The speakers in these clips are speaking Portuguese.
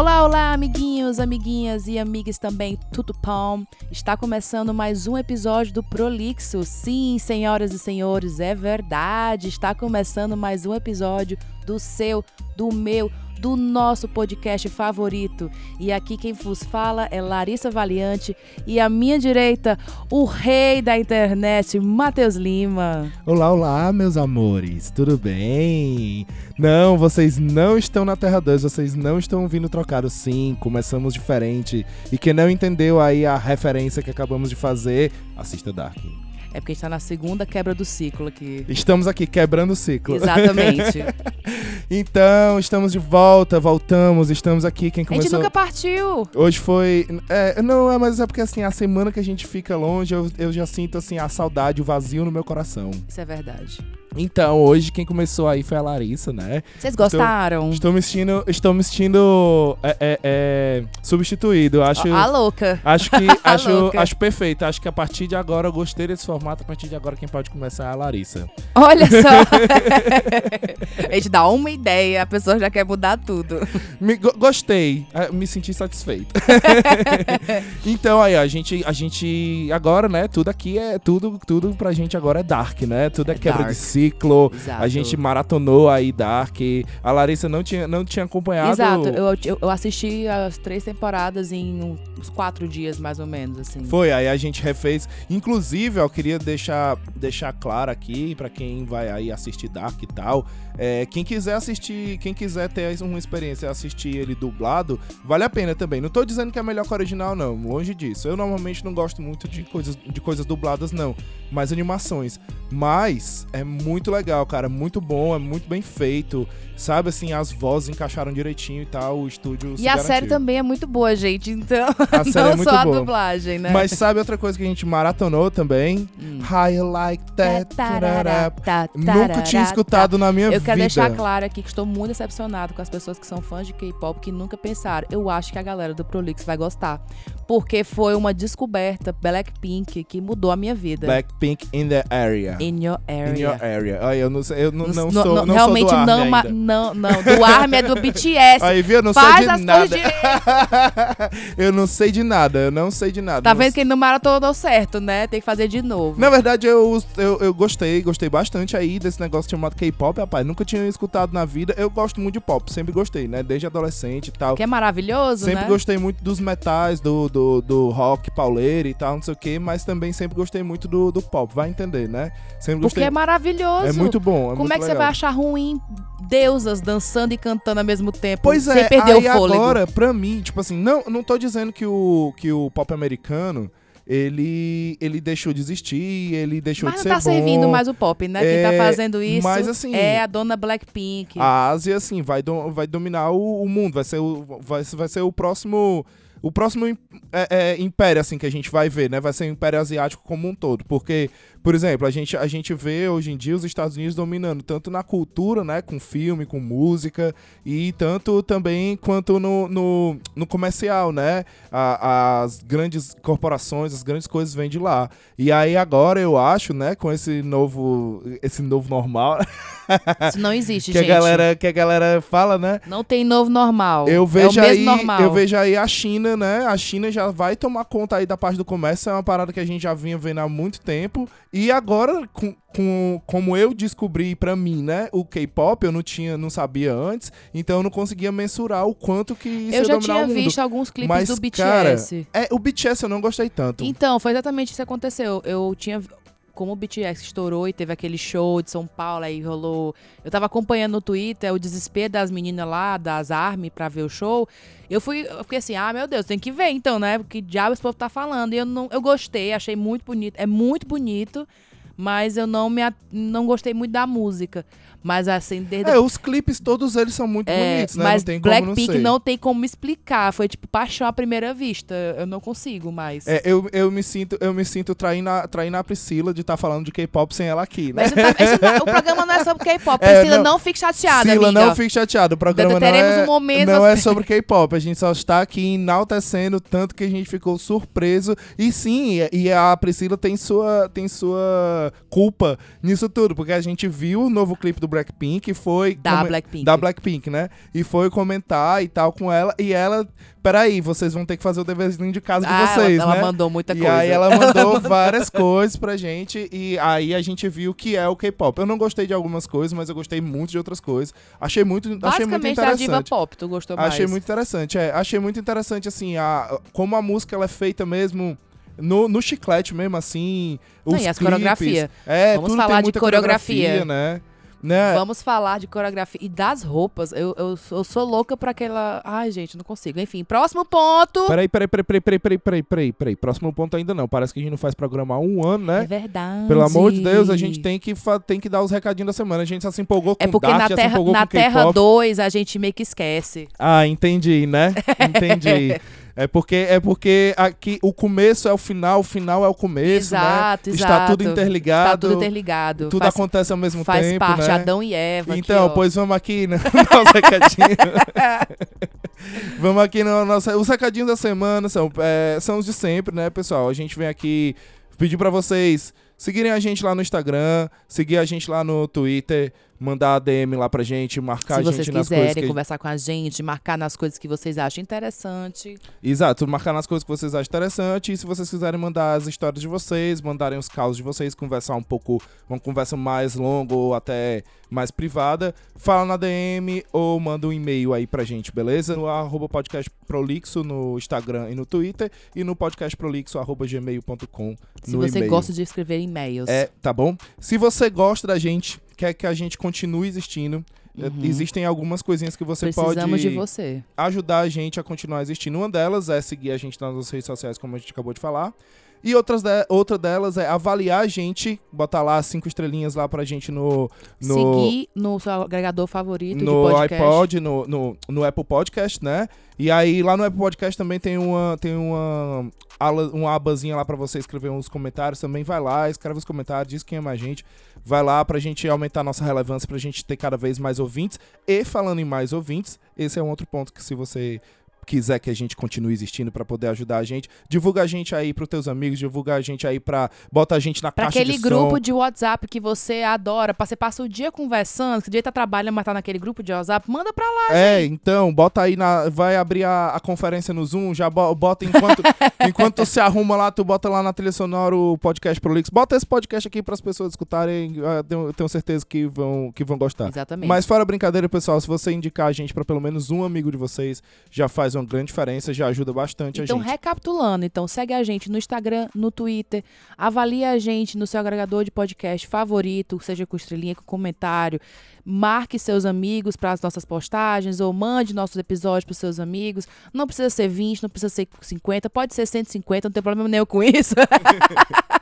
Olá, olá, amiguinhos, amiguinhas e amigas também, tudo bom? Está começando mais um episódio do Prolixo. Sim, senhoras e senhores, é verdade. Está começando mais um episódio do seu, do meu, do nosso podcast favorito. E aqui quem vos fala é Larissa Valiante e à minha direita, o rei da internet, Matheus Lima. Olá, olá, meus amores, tudo bem? Não, vocês não estão na Terra 2, vocês não estão vindo trocado. Sim, começamos diferente. E quem não entendeu aí a referência que acabamos de fazer, assista Dark. É porque a gente tá na segunda quebra do ciclo aqui. Estamos aqui quebrando o ciclo. Exatamente. então, estamos de volta, voltamos, estamos aqui. Quem A começou. gente nunca partiu. Hoje foi. É, não, é, mas é porque assim, a semana que a gente fica longe, eu, eu já sinto assim a saudade, o vazio no meu coração. Isso é verdade. Então, hoje quem começou aí foi a Larissa, né? Vocês gostaram? Estou me sentindo, estou me sentindo é, é, é, substituído. Acho, A louca. acho que acho, louca. acho perfeito. Acho que a partir de agora eu gostei desse formato. A partir de agora quem pode começar é a Larissa. Olha só. a gente dá uma ideia, a pessoa já quer mudar tudo. Me, go- gostei, é, me senti satisfeito. então aí, a gente, a gente agora, né? Tudo aqui é tudo, tudo pra gente agora é dark, né? Tudo é, É quebra dark. de ciclo. Exato. A gente maratonou aí Dark. A Larissa não tinha, não tinha acompanhado. Exato, eu, eu, eu assisti as três temporadas em uns quatro dias, mais ou menos, assim. Foi, aí a gente refez. Inclusive, eu queria deixar, deixar claro aqui pra quem vai aí assistir Dark e tal. É, quem quiser assistir, quem quiser ter uma experiência e assistir ele dublado, vale a pena também. Não tô dizendo que é melhor que o original, não. Longe disso. Eu normalmente não gosto muito de coisas, de coisas dubladas, não. Mas animações. Mas é muito legal, cara. Muito bom, é muito bem feito. Sabe assim, as vozes encaixaram direitinho e tal. O estúdio E a série garantiu. também é muito boa, gente, então A série não é muito só a boa. dublagem, né? Mas sabe outra coisa que a gente maratonou também? Hum. How You Like That. Tarará, tarará. tá, Nunca tarará, tinha tá. escutado na minha Eu vida. Quero deixar claro aqui que estou muito decepcionado com as pessoas que são fãs de K-pop que nunca pensaram. Eu acho que a galera do Prolix vai gostar. Porque foi uma descoberta Blackpink que mudou a minha vida. Blackpink in the area. In your area. In your area. Ai, eu não sei, eu não, não No- sou, no- não realmente sou do não, ARMY ma- ainda. não, não. Do ARMY é do BTS. Aí, viu? Eu não Faz sei de nada. eu não sei de nada, eu não sei de nada. Tá Não vendo que ele não maratonou certo, né? Tem que fazer de novo. Na verdade, eu, eu, eu gostei, gostei bastante aí desse negócio chamado K-pop, rapaz. Nunca tinha escutado na vida. Eu gosto muito de pop, sempre gostei, né? Desde adolescente e tal. Que é maravilhoso, Sempre né? gostei muito dos metais, do, do, do rock pauleiro e tal, não sei o que, mas também sempre gostei muito do, do pop, vai entender, né? Sempre Porque gostei. é maravilhoso. É muito bom. É Como muito é que você legal. vai achar ruim deusas dançando e cantando ao mesmo tempo? Pois sem é, perder aí o fôlego. agora, pra mim, tipo assim, não, não tô dizendo que o, que o pop americano, ele, ele deixou de existir, ele deixou Mas de não ser tá bom. servindo mais o pop, né? Quem tá É, fazendo isso mas assim, é a dona Blackpink. A Ásia, assim, vai, do- vai dominar o, o mundo, vai ser o, vai, vai ser o próximo... O próximo im- é, é, império, assim, que a gente vai ver, né? Vai ser o Império Asiático como um todo. Porque, por exemplo, a gente, a gente vê hoje em dia os Estados Unidos dominando tanto na cultura, né? Com filme, com música, e tanto também quanto no, no, no comercial, né? A- as grandes corporações, as grandes coisas vêm de lá. E aí agora eu acho, né? Com esse novo, esse novo normal Isso não existe, que a gente. galera que a galera fala, né? Não tem novo normal. Eu é vejo mesmo aí, normal. eu vejo aí a China, né? A China já vai tomar conta aí da parte do comércio, é uma parada que a gente já vinha vendo há muito tempo. E agora, com, com- como eu descobri pra mim, né, o K-pop, eu não tinha, não sabia antes, então eu não conseguia mensurar o quanto que isso Eu já tinha visto alguns clipes Mas, do cara, BTS. É, o BTS eu não gostei tanto. Então, foi exatamente isso que aconteceu. Eu tinha. Como o BTS estourou e teve aquele show de São Paulo, aí rolou. Eu tava acompanhando no Twitter o desespero das meninas lá, das Army, pra ver o show. Eu fui, eu fiquei assim, ah, meu Deus, tem que ver então, né? Porque diabo esse povo tá falando. E eu, não, eu gostei, achei muito bonito. É muito bonito, mas eu não me não gostei muito da música. Mas assim, desde É, os clipes todos eles são muito é, bonitos, né? mas não não Blackpink ser. não tem como explicar. Foi tipo paixão à primeira vista. Eu não consigo mais. É, eu, eu me sinto, eu me sinto traindo a, traindo a Priscila de estar falando de K-pop sem ela aqui, né? Mas tá- não- o programa não é sobre K-pop. É, Priscila, não- não, fique chateada, Priscila, amiga. não fique chateado. O programa não é, um momento- não é sobre K-pop. A gente só está aqui enaltecendo tanto que a gente ficou surpreso. E sim, e- e a Priscila tem sua, tem sua culpa nisso tudo, porque a gente viu o novo clipe do Blackpink e foi. Da come- Blackpink. Da Blackpink, né? E foi comentar e tal com ela. E ela. Peraí, vocês vão ter que fazer o deverzinho de casa de ah, vocês, ela, ela né? mandou muita e coisa. aí ela mandou várias coisas pra gente e aí a gente viu que é o K-pop. Eu não gostei de algumas coisas, mas eu gostei muito de outras coisas. Achei muito, achei muito Basicamente a diva interessante. pop, tu gostou mais. Achei muito interessante, é. Achei muito interessante, assim, a, como a música ela é feita mesmo no, no chiclete mesmo, assim. Os Não, e as clipes. coreografia. É, Vamos falar de muita coreografia. né? Né? Vamos falar de coreografia e das roupas. Eu, eu, eu, sou louca pra aquela. Ai, gente, não consigo. Enfim, próximo ponto. Peraí, peraí, peraí, peraí, peraí, peraí, peraí, peraí. peraí. Próximo ponto ainda não. Parece que a gente não faz programa há um ano, né? É verdade. Pelo amor de Deus, a gente tem que, tem que dar os recadinhos da semana. A gente só se empolgou é com É porque Dart, na Terra, na terra 2 a gente meio que esquece. Ah, entendi, né? Entendi. É porque, é porque aqui o começo é o final, o final é o começo, exato, né? exato. Está tudo interligado. Está tudo interligado. Tudo faz, acontece ao mesmo faz tempo, parte, né? Adão e Eva. aqui, Então, ó. pois vamos aqui no nosso recadinho. vamos aqui no nosso. Os recadinhos da semana são, é, são os de sempre, né, pessoal? A gente vem aqui pedir pra vocês seguirem a gente lá no Instagram, seguir a gente lá no Twitter, mandar a DM lá pra gente, marcar Se a vocês gente nas coisas quiserem que conversar com a gente, marcar nas coisas que vocês acham interessante. Exato, marcar nas coisas que vocês acham interessante. E se vocês quiserem mandar as histórias de vocês, mandarem os causos de vocês, conversar um pouco, uma conversa mais longa ou até mais privada, fala na DM ou manda um e-mail aí pra gente, beleza? No arroba podcast prolixo no Instagram e no Twitter e no podcastprolixo arroba gmail.com Se você gosta de escrever e-mails. É, tá bom? Se você gosta da gente, quer que a gente continue existindo, eh, Uhum. existem algumas coisinhas que você Precisamos pode de você. ajudar a gente a continuar existindo. Uma delas é seguir a gente nas nossas redes sociais, como a gente acabou de falar. E outras de- outra delas é avaliar a gente, botar lá cinco estrelinhas lá pra gente no, no, Seguir no seu agregador favorito de no podcast. iPod, no, no, no Apple Podcast, né? E aí lá no Apple Podcast também tem uma, tem uma, uma abazinha lá pra você escrever uns comentários. Também vai lá, escreve os comentários, diz quem ama a gente. Vai lá pra gente aumentar nossa relevância, pra gente ter cada vez mais ouvintes. E falando em mais ouvintes, esse é um outro ponto que se você quiser que a gente continue existindo pra poder ajudar a gente, divulga a gente aí pros teus amigos, divulga a gente aí pra bota a gente na Pra caixa aquele de grupo som. de WhatsApp que você adora, pra você passa o dia conversando, que o dia tá trabalhando, mas tá naquele grupo de WhatsApp, manda pra lá. É, então, bota aí na. Vai abrir a, a conferência no Zoom, já bo- bota enquanto, enquanto tu se arruma lá, tu bota lá na trilha sonora o podcast Prolix. Bota esse podcast aqui para as pessoas escutarem. ah, tenho, tenho certeza que vão, que vão gostar. Exatamente. Mas fora brincadeira, pessoal, se você indicar a gente para pelo menos um amigo de vocês, já faz uma grande diferença, já ajuda bastante Então, a gente. recapitulando, então segue a gente no Instagram, no Twitter, avalia a gente no seu agregador de podcast favorito, seja com estrelinha, com comentário, marque seus amigos para as nossas postagens ou mande nossos episódios para seus amigos. Não precisa ser 20, não precisa ser 50, pode ser 150, não tem problema nenhum com isso.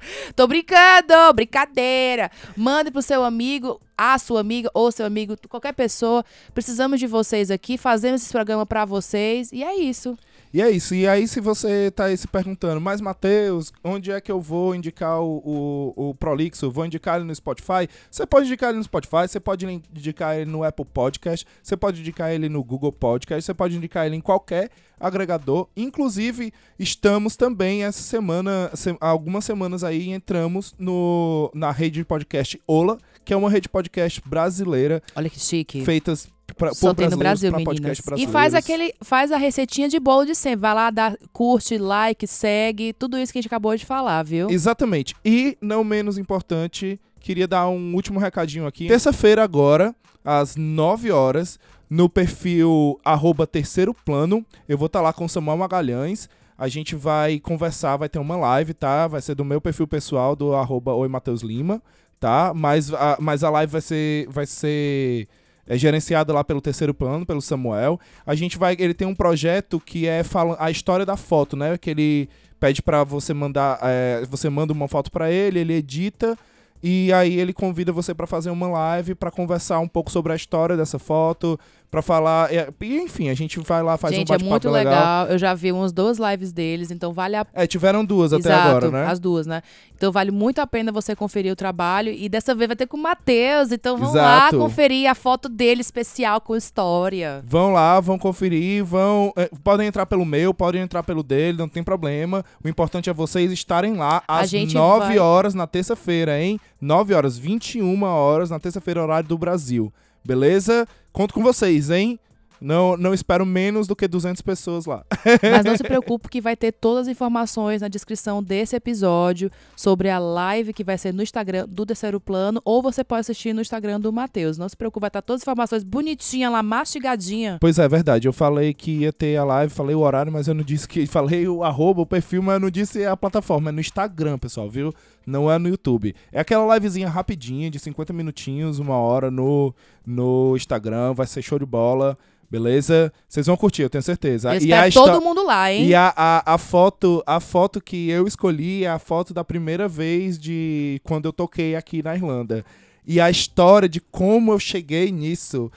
Tô brincando, brincadeira. Mande pro seu amigo, a sua amiga ou seu amigo, qualquer pessoa. Precisamos de vocês aqui, fazemos esse programa pra vocês e é isso. E é isso. E aí, se você tá aí se perguntando, mas Matheus, onde é que eu vou indicar o, o, o Prolixo? Vou indicar ele no Spotify? Você pode indicar ele no Spotify, você pode indicar ele no Apple Podcast, você pode indicar ele no Google Podcast, você pode indicar ele em qualquer agregador. Inclusive, estamos também essa semana, se- algumas semanas aí, entramos no, na rede de podcast Ola, que é uma rede de podcast brasileira, Olha que chique. feitas pra, Só tem no Brasil, meninas. E faz aquele, faz a receitinha de bolo de sempre. Vai lá, dá, curte, like, segue, tudo isso que a gente acabou de falar, viu? Exatamente. E, não menos importante, queria dar um último recadinho aqui. Terça-feira agora, às 9 horas, no perfil arroba terceiro plano, eu vou estar lá com o Samuel Magalhães. A gente vai conversar, vai ter uma live, tá? Vai ser do meu perfil pessoal, do arroba Oi Matheus Lima, tá? Mas a, mas a live vai ser, vai ser é, gerenciada lá pelo terceiro plano, pelo Samuel. A gente vai, ele tem um projeto que é fala, a história da foto, né? Que ele pede pra você mandar, é, você manda uma foto pra ele, ele edita e aí ele convida você pra fazer uma live pra conversar um pouco sobre a história dessa foto, pra falar. é, E, enfim, a gente vai lá, faz Gente, um é bate-papo muito legal. Eu já vi umas duas lives deles, então vale a É, tiveram duas até Exato, agora, né? as duas, né? Então vale muito a pena você conferir o trabalho. E dessa vez vai ter com o Matheus. Então vamos lá conferir a foto dele especial com história. Vão lá, vão conferir, vão. é, podem entrar pelo meu, podem entrar pelo dele, não tem problema. O importante é vocês estarem lá às gente 9 vai- horas na terça-feira, hein? 9 horas, 21 horas na terça-feira, horário do Brasil. Beleza? Conto com vocês, hein? Não, não espero menos do que 200 pessoas lá. Mas não se preocupe que vai ter todas as informações na descrição desse episódio sobre a live que vai ser no Instagram do Terceiro Plano. Ou você pode assistir no Instagram do Matheus. Não se preocupe, vai estar todas as informações bonitinha lá, mastigadinha. Pois é, é verdade. Eu falei que ia ter a live, falei o horário, mas eu não disse que. Falei o arroba, o perfil, mas eu não disse a plataforma. É no Instagram, pessoal, viu? Não é no YouTube. É aquela livezinha rapidinha, de 50 minutinhos, uma hora no, no Instagram. Vai ser show de bola. Beleza? Vocês vão curtir, eu tenho certeza. E a, todo mundo lá, hein? e a, a, a foto, a foto que eu escolhi é a foto da primeira vez de quando eu toquei aqui na Irlanda. E a história de como eu cheguei nisso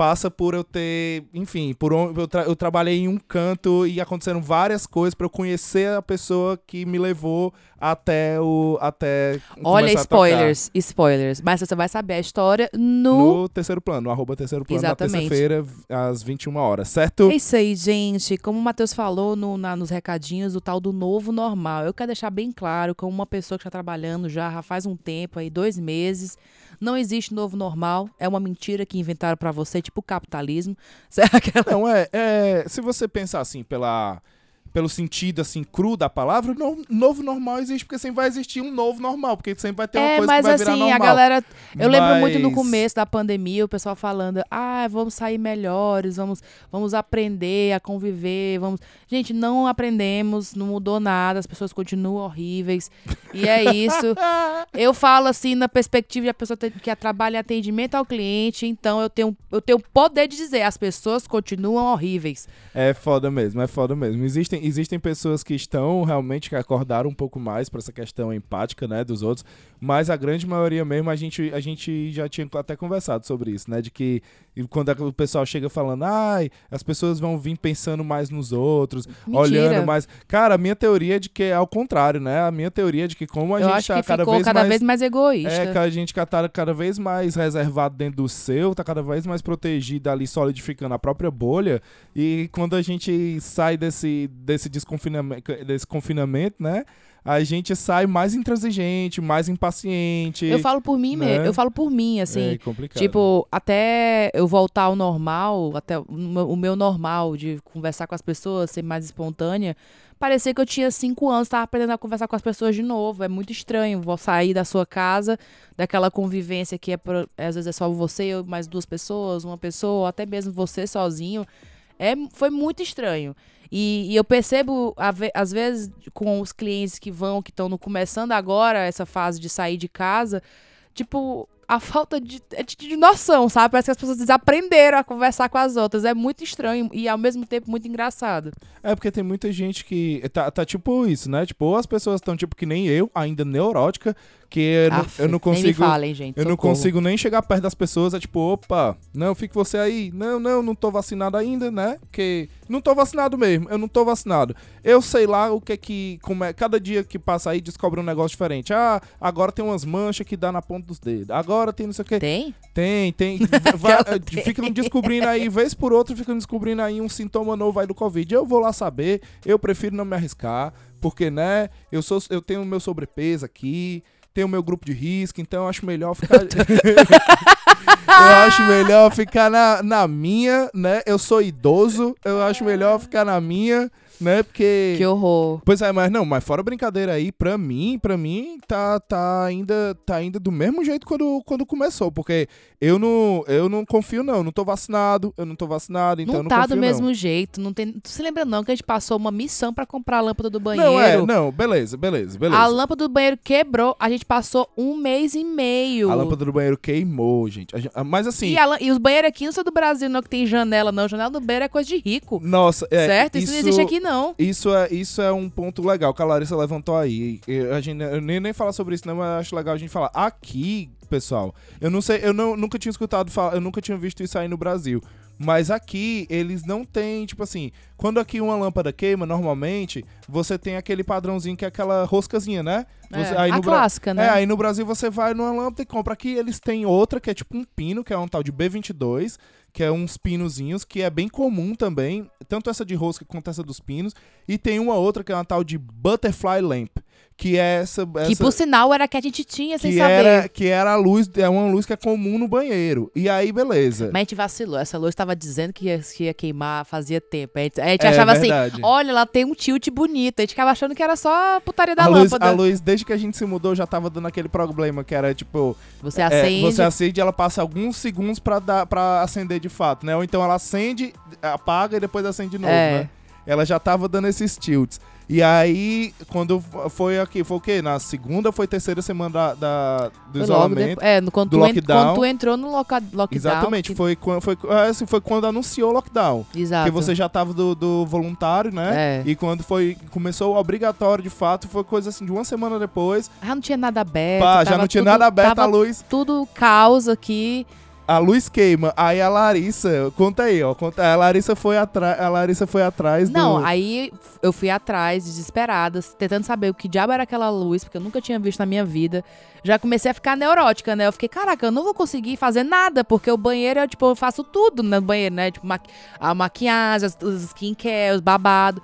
passa por eu ter, enfim, por eu, tra- eu trabalhei em um canto e aconteceram várias coisas pra eu conhecer a pessoa que me levou até o até Olha, spoilers, spoilers. Mas você vai saber a história no. No terceiro plano, no arroba terceiro plano, na Exatamente. terça-feira, às 21 horas, certo? É isso aí, gente. Como o Matheus falou no- na- nos recadinhos, o tal do novo normal. Eu quero deixar bem claro, como uma pessoa que está trabalhando já já faz um tempo, aí dois meses, não existe novo normal. É uma mentira que inventaram para você, tipo o capitalismo. Aquela- Não, é, é. Se você pensar assim, pela, pelo sentido assim, cru da palavra, no, novo normal existe, porque sempre vai existir um novo normal, porque sempre vai ter uma É, coisa mas que vai virar assim, normal. a galera. Eu lembro muito no Mas- começo da pandemia, o pessoal falando: ah, vamos sair melhores, vamos, vamos aprender a conviver, vamos. Gente, não aprendemos, não mudou nada, as pessoas continuam horríveis. E é isso. Eu falo assim na perspectiva de a pessoa ter- que trabalha em atendimento ao cliente, então eu tenho eu tenho o poder de dizer, as pessoas continuam horríveis. É foda mesmo, é foda mesmo. Existem, existem pessoas que estão realmente que acordaram um pouco mais pra essa questão empática, né, dos outros, mas a grande maioria mesmo a gente, a gente já tinha até conversado sobre isso, né, de que quando o pessoal chega falando, ai, as pessoas vão vir pensando mais nos outros, Mentira. olhando mais. Cara, a minha teoria é de que é ao contrário, né? A minha teoria é de que como a eu gente tá cada ficou vez cada mais vez mais egoísta. é, que a gente tá cada vez mais reservado dentro do seu, tá cada vez mais protegido ali, solidificando a própria bolha. E quando a gente sai desse, desse desconfinamento, desse confinamento, né? A gente sai mais intransigente, mais impaciente. Eu falo por mim né? mesmo, eu falo por mim, assim. é complicado. Tipo, até eu voltar ao normal, até o meu- normal de conversar com as pessoas, ser mais espontânea, parecia que eu tinha cinco anos, tava aprendendo a conversar com as pessoas de novo. É muito estranho. Vou sair da sua casa, daquela convivência que é, às vezes é só você, eu, mais duas pessoas, uma pessoa, até mesmo você sozinho. É, foi muito estranho. E, e eu percebo, às vezes, com os clientes que vão, que estão começando agora essa fase de sair de casa, tipo, a falta de, é de, de noção, sabe? Parece que as pessoas desaprenderam a conversar com as outras. É muito estranho e, ao mesmo tempo, muito engraçado. É porque tem muita gente que. Tá, tá tipo isso, né? Tipo, ou as pessoas estão tipo que nem eu, ainda neurótica, que eu, não- Aff, eu não consigo. falem, gente. Eu não consigo nem chegar perto das pessoas, é tipo, opa, não, fique você aí. Não, não, não tô vacinado ainda, né? Porque não tô vacinado mesmo, eu não tô vacinado. Eu sei lá o que é que, como é, cada dia que passa aí descobre um negócio diferente. Ah, agora tem umas manchas que dá na ponta dos dedos. Agora tem não sei o que. Tem? Tem, tem. Vai, tem. ficam descobrindo aí, vez por outra, ficam descobrindo aí um sintoma novo aí do Covid. Eu vou lá saber, eu prefiro não me arriscar, porque, né, eu, sou, eu tenho meu sobrepeso aqui, tenho o meu grupo de risco, então eu acho melhor ficar. eu acho melhor ficar na, na minha, né? Eu sou idoso, eu acho melhor ficar na minha, né? Porque. Que horror. Pois é, mas não, mas fora brincadeira aí, pra mim, pra mim, tá, tá ainda tá ainda do mesmo jeito quando, quando começou, porque eu não, eu não confio não, eu não tô vacinado, eu não tô vacinado, então não não tá do mesmo não. jeito. Não tem... Tu se lembra não que a gente passou uma missão pra comprar a lâmpada do banheiro? Não, é, não, beleza, beleza, beleza. A lâmpada do banheiro quebrou, a gente passou um mês e meio. A lâmpada do banheiro queimou, gente. A gente- Mas assim, E, a e os banheiros aqui não são do Brasil, não, que tem janela, não. Janela do banheiro é coisa de rico. nossa, é, certo? Isso, não existe aqui, não. Isso é, isso é um ponto legal que a Larissa levantou aí. Eu, a gente, eu nem, nem falar sobre isso, não, mas eu acho legal a gente falar. Aqui, pessoal, eu não sei, eu não, nunca tinha escutado falar, eu nunca tinha visto isso aí no Brasil. Mas aqui eles não têm, tipo assim, quando aqui uma lâmpada queima, normalmente, você tem aquele padrãozinho que é aquela roscazinha, né? Você, É, aí a no clássica, né? É, aí no Brasil você vai numa lâmpada e compra. Aqui eles têm outra que é tipo um pino, que é um tal de B22, que é uns pinozinhos, que é bem comum também, tanto essa de rosca quanto essa dos pinos. E tem uma outra que é uma tal de Butterfly Lamp, que é essa. Que essa por sinal era que a gente tinha sem que saber. era, que era a luz, é uma luz que é comum no banheiro. E aí, beleza. Mas a gente vacilou. Essa luz tava dizendo que ia, que ia queimar fazia tempo. A gente, a gente É achava verdade. assim: olha, ela tem um tilt bonito. A gente ficava achando que era só a putaria da a luz, lâmpada. a luz, desde que a gente se mudou, já tava dando aquele problema que era tipo. Você é, acende. você acende e ela passa alguns segundos pra, dar, pra acender de fato, né? Ou então ela acende, apaga e depois acende de novo, É. né? Ela já tava dando esses tilts. E aí, quando foi aqui, foi o quê? Na segunda foi terceira semana da, da- do Foi isolamento? é, no, quando, do tu en- lockdown. quando tu entrou no loca, lockdown. Exatamente, que- foi, foi, é, assim, foi quando anunciou o lockdown. Exato. Porque você já tava do, do voluntário, né? É. E quando foi começou o obrigatório de fato, foi coisa assim de uma semana depois. Já não tinha nada aberto. Pá, já não tinha tudo- nada aberto, a tava luz, Tudo caos aqui. A luz queima. Aí a Larissa, conta aí, ó, conta, a Larissa foi atrás, a Larissa foi atrás Não, do aí eu fui atrás, desesperada, tentando saber o que diabo era aquela luz, porque eu nunca tinha visto na minha vida. Já comecei a ficar neurótica, né? Eu fiquei, caraca, eu não vou conseguir fazer nada, porque o banheiro, eu, tipo, eu faço tudo no banheiro, né? Tipo, a maquiagem, os skincare, os babados.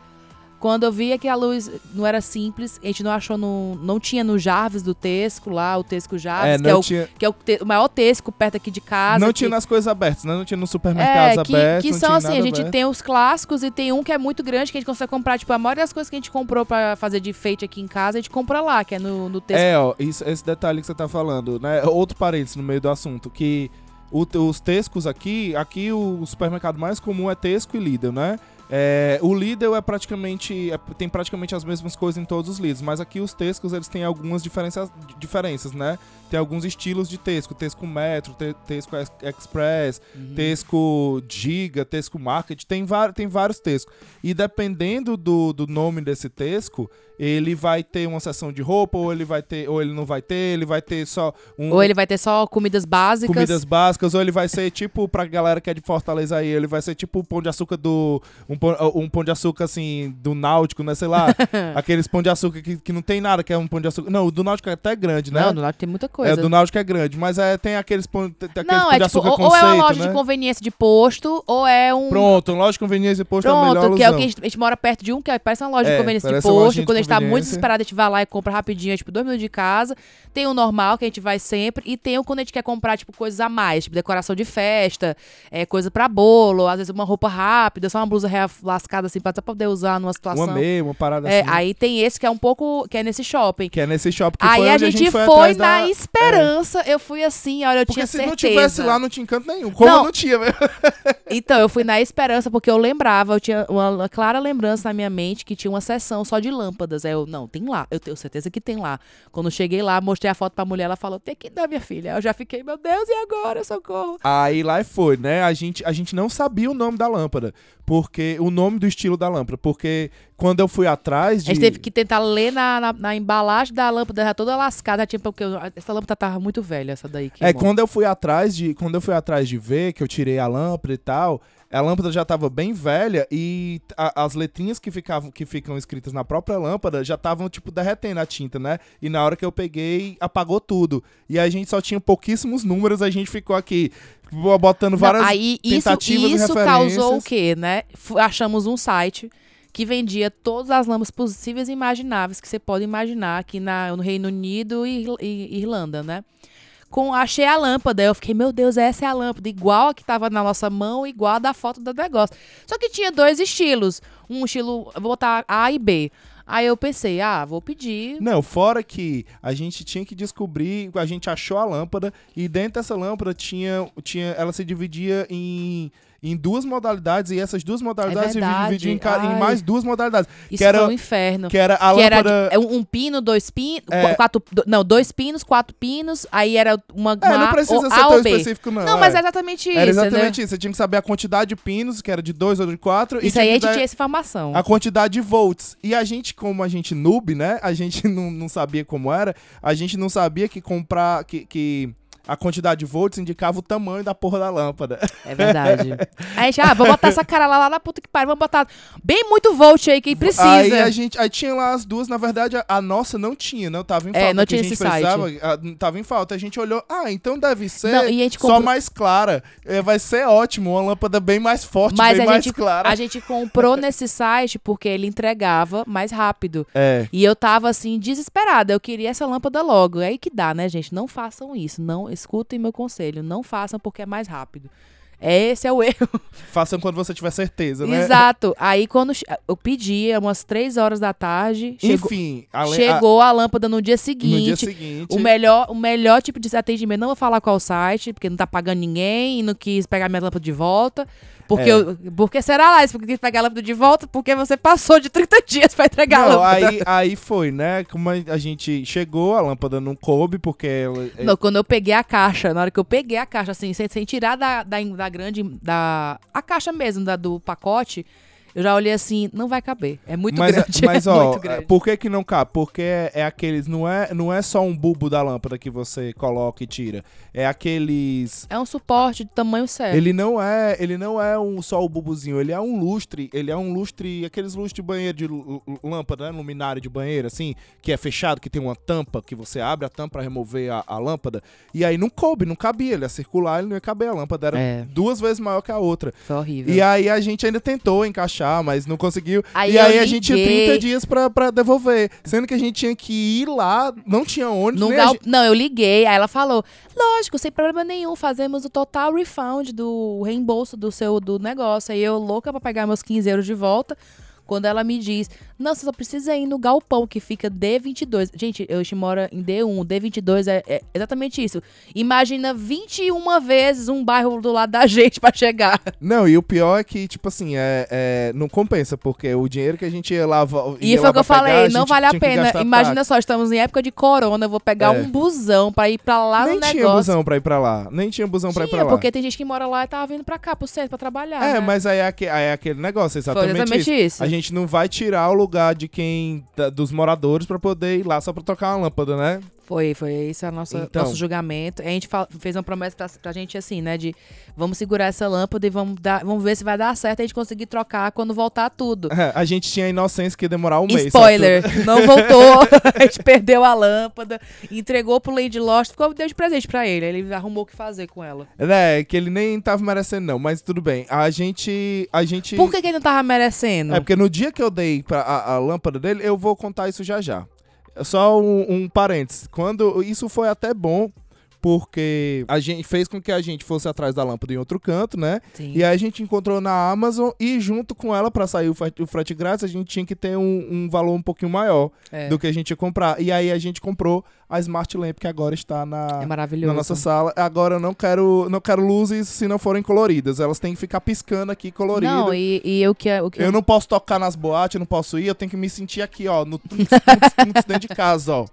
Quando eu via que a luz não era simples, a gente não achou no. Não tinha no Jarvis do Tesco lá, o Tesco Jarvis, É, que, é o, tinha, que é o, te- o maior Tesco perto aqui de casa. não que- tinha nas coisas abertas, né? Não tinha nos supermercados é, que, abertos, que não são tinha assim, a gente aberto. tem os clássicos e tem um que é muito grande que a gente consegue comprar, tipo, a maioria das coisas que a gente comprou pra fazer de enfeite aqui em casa, a gente compra lá, que é no, no Tesco. É, ó, isso- esse detalhe que você tá falando, né? Outro parênteses no meio do assunto, que o- os Tescos aqui, aqui o supermercado mais comum é Tesco e Lidl, né? É, o Lidl é praticamente é- tem praticamente as mesmas coisas em todos os Lidls, mas aqui os Tescos eles têm algumas diferenças, diferenças, né? Tem alguns estilos de Tesco, Tesco Metro, Te- Tesco Ex- Express, Uhum. Tesco Giga, Tesco Market, tem, tem vários Tesco. E dependendo do, do nome desse Tesco, ele vai ter uma seção de roupa, ou ele vai ter, ou ele não vai ter, ele vai ter só um, Ou ele vai ter só comidas básicas. comidas básicas, ou ele vai ser tipo, pra galera que é de Fortaleza aí, ele vai ser tipo o pão de açúcar do. Um pão, um pão de açúcar assim, do Náutico, né? Sei lá. aqueles pão de açúcar que, que não tem nada, que é um pão de açúcar. Não, o do Náutico é até grande, né? Não, no lado tem muita coisa. É, do Náutico é grande, mas é, tem aqueles pão, tem, aqueles Não, pão é de tipo, açúcar ou, ou conceito, é uma loja né? de conveniência de posto, ou é um. Pronto, loja de conveniência e posto é a melhor Pronto, que é o que a gente, a gente mora perto de um, que é- parece uma loja É, de conveniência de posto. de Quando a gente tá muito desesperado, a gente vai lá e compra rapidinho, é tipo dois minutos de casa. Tem o normal, que a gente vai sempre. E tem o quando a gente quer comprar, tipo, coisas a mais, tipo, decoração de festa, é, coisa pra bolo, às vezes uma roupa rápida, só uma blusa lascada assim, pra só poder usar numa situação. Uma meia, uma parada É, assim. aí tem esse que é um pouco. que é nesse shopping. Que é nesse shopping que Aí foi a onde gente, foi, foi, na da... esperança. Eu fui assim, olha, eu Porque tinha se certeza. não tivesse lá, não tinha encanto nenhum. Como Não. não tinha, velho. Então, eu fui na esperança, porque eu lembrava, eu tinha uma, uma clara lembrança na minha mente que tinha uma sessão só de lâmpadas. Aí eu, não, tem lá, eu tenho certeza que tem lá. Quando eu cheguei lá, mostrei a foto pra mulher, ela falou, tem que dar, minha filha. Eu já fiquei, meu Deus, e agora? Socorro. Aí lá foi, né? A gente, a gente não sabia o nome da lâmpada. Porque. O nome do estilo da lâmpada. Porque quando eu fui atrás de. A gente teve que tentar ler na, na, na embalagem da lâmpada, já toda lascada, tinha, porque essa lâmpada tava muito velha, essa daí. É, quando eu fui atrás de. Quando eu fui atrás de ver, que eu tirei a lâmpada e tal, a lâmpada já tava bem velha e a- as letrinhas que ficavam que ficam escritas na própria lâmpada já estavam, tipo, derretendo a tinta, né? E na hora que eu peguei, apagou tudo. E a gente só tinha pouquíssimos números, a gente ficou aqui botando Não, várias. aí isso, tentativas e isso causou o quê, né? Achamos um site que vendia todas as lâmpadas possíveis e imagináveis que você pode imaginar aqui na, no Reino Unido e, e Irlanda, né? Com, achei a lâmpada, eu fiquei, meu Deus, essa é a lâmpada, igual a que tava na nossa mão, igual a da foto do negócio. Só que tinha dois estilos, um estilo, vou botar A e B. Aí eu pensei, ah, vou pedir. Não, fora que a gente tinha que descobrir, a gente achou a lâmpada e dentro dessa lâmpada tinha, tinha ela se dividia em, em duas modalidades e essas duas modalidades É dividiam em, em Ai. mais duas modalidades, Isso que era- foi um inferno. que era a que era lâmpada... de- é um, pino, dois pinos, É. quatro, não, dois pinos, quatro pinos, aí era uma, É, uma não precisa ser tão específico não. Não, é. mas é exatamente isso, Era né? exatamente isso, você tinha que saber a quantidade de pinos, que era de dois ou de quatro, Isso aí a gente tinha essa informação. a quantidade de volts. E a gente, como a gente noob, né, a gente não, não sabia como era, a gente não sabia que comprar, que... que a quantidade de volts indicava o tamanho da porra da lâmpada. É verdade. aí a gente, ah, vou botar essa cara lá, lá na puta que pariu, vamos botar bem muito volt aí que precisa. Aí a gente, aí tinha lá as duas, na verdade a, a nossa não tinha, não tava em É, falta. não que tinha a gente esse site. precisava, a- tava em falta. A gente olhou, ah, então deve ser Não, gente só comprou- mais clara. É, vai ser ótimo, uma lâmpada bem mais forte, Mas bem mais gente, clara. a gente comprou nesse site porque ele entregava mais rápido. É. E eu tava assim, desesperada. Eu queria essa lâmpada logo. É aí que dá, né, gente? Não façam isso. Não escutem meu conselho. Não façam porque é mais rápido. Esse é o erro. Façam quando você tiver certeza, né? Exato. Aí quando eu pedi, é umas três horas da tarde, chegou, Enfim, além, chegou a, lâmpada no dia a, seguinte. no dia seguinte. O melhor, o melhor tipo de atendimento, não vou falar qual site, porque não tá pagando ninguém e não quis pegar minha lâmpada de volta. Porque, É. eu, porque será lá? Porque quis pegar a lâmpada de volta porque você passou de 30 dias pra entregar a Não, lâmpada. aí, aí foi, né? Como a a gente chegou, a lâmpada não coube, porque ela. é- Não, quando eu peguei a caixa, na hora que eu peguei a caixa, assim, sem, sem tirar da, da, da grande. Da, a caixa mesmo, da, do pacote, eu já olhei assim, não vai caber. É muito mas, grande. mas é ó, grande. por que que não cabe? Porque é, é aqueles, não é, não é só um bulbo da lâmpada que você coloca e tira. É aqueles É um suporte de tamanho certo. Ele não é, ele não é um só o bubuzinho, ele é um lustre, ele é um lustre, aqueles lustres de banheiro de lâmpada, né, luminário de banheiro assim, que é fechado, que tem uma tampa que você abre a tampa pra remover a, a lâmpada. E aí não coube, não cabia, ele ia circular, ele não ia caber a lâmpada, era É. duas vezes maior que a outra. Foi horrível. E aí a gente ainda tentou encaixar, mas não conseguiu. Aí e aí a gente tinha liguei. 30 dias pra, pra devolver, sendo que a gente tinha que ir lá, não tinha ônibus, a gal- gente- Não, eu liguei, aí ela falou: lógico, sem problema nenhum, fazemos o total refund do reembolso do seu do negócio. Aí eu, louca pra pegar meus 15 euros de volta. Quando ela me diz, não, você só precisa ir no galpão que fica D22. Gente, eu moro em D1, D22 é, é exatamente isso. Imagina 21 vezes um bairro do lado da gente pra chegar. Não, e o pior é que, tipo assim, é, é- não compensa, porque o dinheiro que a gente ia lá. vo- E ia foi o que eu pegar, falei, não vale a tinha pena. Imagina só, estamos em época de corona, eu vou pegar É. um busão pra ir pra lá Nem no tinha negócio. busão pra ir pra lá. Nem tinha busão pra ir Tinha, pra lá. porque tem gente que mora lá e tava vindo pra cá, pro centro, pra trabalhar. É, né? mas aí é, aque- aí é aquele negócio, exatamente, Foi exatamente isso. isso. A gente não vai tirar o lugar de quem. dos moradores pra poder ir lá só pra trocar uma lâmpada, né? Foi, foi esse é o nosso, Então. nosso julgamento. A gente fez uma promessa pra, pra gente assim, né? De vamos segurar essa lâmpada e vamos, dar, vamos ver se vai dar certo a gente conseguir trocar quando voltar tudo. É, a gente tinha a inocência que ia demorar um mês. só Spoiler, não voltou, a gente perdeu a lâmpada, entregou pro Lady Lost, ficou deu de presente pra ele. Ele arrumou o que fazer com ela. É, que ele nem tava merecendo, não, mas tudo bem. A gente. A gente. Por que, que ele não tava merecendo? É porque no dia que eu dei pra a, a lâmpada dele, eu vou contar isso já já. Só um, um parênteses. Quando isso foi até bom, porque a gente fez com que a gente fosse atrás da lâmpada em outro canto, né? Sim. E aí a gente encontrou na Amazon e junto com ela para sair o frete, grátis, a gente tinha que ter um, um valor um pouquinho maior É, do que a gente ia comprar. E aí a gente comprou a Smart Lamp que agora está na é na nossa sala. Agora eu não quero, não quero luzes se não forem coloridas. Elas têm que ficar piscando aqui colorido. Não, e, e o que, o que Eu não posso tocar nas boates, eu não posso ir, eu tenho que me sentir aqui, ó, no dentro de casa, ó.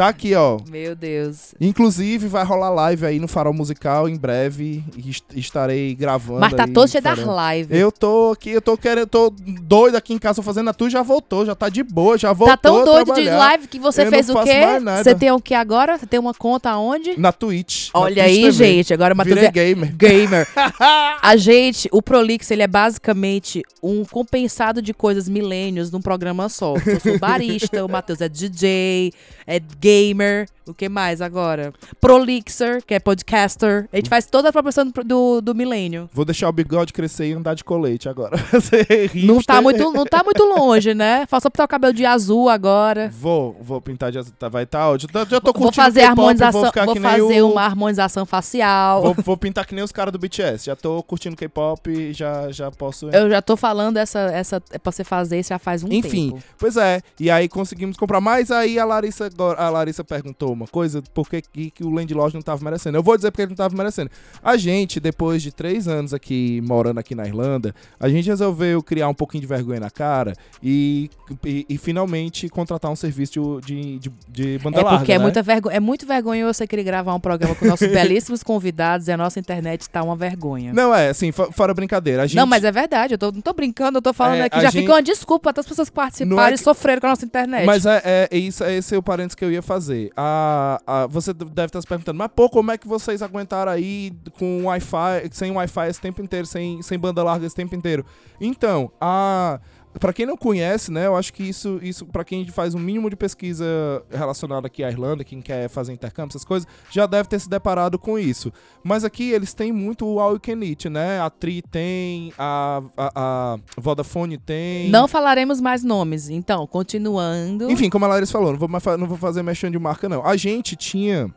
Tá aqui, ó. Meu Deus. Inclusive, vai rolar live aí no Farol Musical em breve. est- estarei gravando. Mas tá todo cheio das lives. Eu tô aqui, eu tô querendo, eu tô doido aqui em casa fazendo a tu já voltou, já tá de boa, já voltou. Tá tão doido de live que você Eu fez o quê? Você tem o que agora? Você tem uma conta onde? Na Twitch. na Olha Twitch aí, gente. Agora o Matheus Virei é gamer. gamer. A gente, o Prolix, ele é basicamente um compensado de coisas milênios num programa só. Eu sou barista, o Matheus é DJ, é gamer. gamer. O que mais agora? Prolixer, que é podcaster. A gente faz toda a proporção do, do, milênio. Vou deixar o bigode crescer e andar de colete agora. Ser Não tá, muito, não tá muito longe, né? Faça pintar o cabelo de azul agora. Vou, vou pintar de azul. Tá, vai tá ótimo. Já- tô curtindo Vou fazer harmonização, Vou, vou fazer o... uma harmonização facial. Vou, vou pintar que nem os caras do BTS. Já tô curtindo K-pop e já, já posso. Eu já tô falando essa, essa é pra você fazer isso já faz um Enfim, tempo. pois é. E aí conseguimos comprar mais. Aí a Larissa, a Larissa perguntou uma coisa: por que, que, o Land Lodge não tava merecendo? Eu vou dizer porque ele não tava merecendo. A gente, depois de três anos aqui, morando aqui na Irlanda, a gente resolveu criar um pouquinho de vergonha na cara e, e, e finalmente contratar um serviço de, de, de banda É larga. porque é, né? muita vergo... é muito vergonhoso você querer gravar um programa com nossos belíssimos convidados e a nossa internet tá uma vergonha. Não, é, assim, fo- fora brincadeira. Gente, Não, mas é verdade, eu tô, não tô brincando, eu tô falando É, aqui, já gente- fica uma desculpa até as pessoas que participaram Não é e que- sofreram com a nossa internet. Mas é, é, é isso, é esse é o parênteses que eu ia fazer. A, a, você deve estar se perguntando, mas pô, como é que vocês aguentaram aí com Wi-Fi, sem Wi-Fi esse tempo inteiro, sem, sem banda larga esse tempo inteiro? Então, a para quem não conhece, né, eu acho que isso, isso para quem faz um mínimo de pesquisa relacionada aqui à Irlanda, quem quer fazer intercâmbio, essas coisas, já deve ter se deparado com isso. Mas aqui eles têm muito o All You Can Eat, né? A Tri tem, a, a, a Vodafone tem. Não falaremos mais nomes, então, continuando. Enfim, como a Larissa falou, não vou, não vou fazer mexendo de marca, não. A gente tinha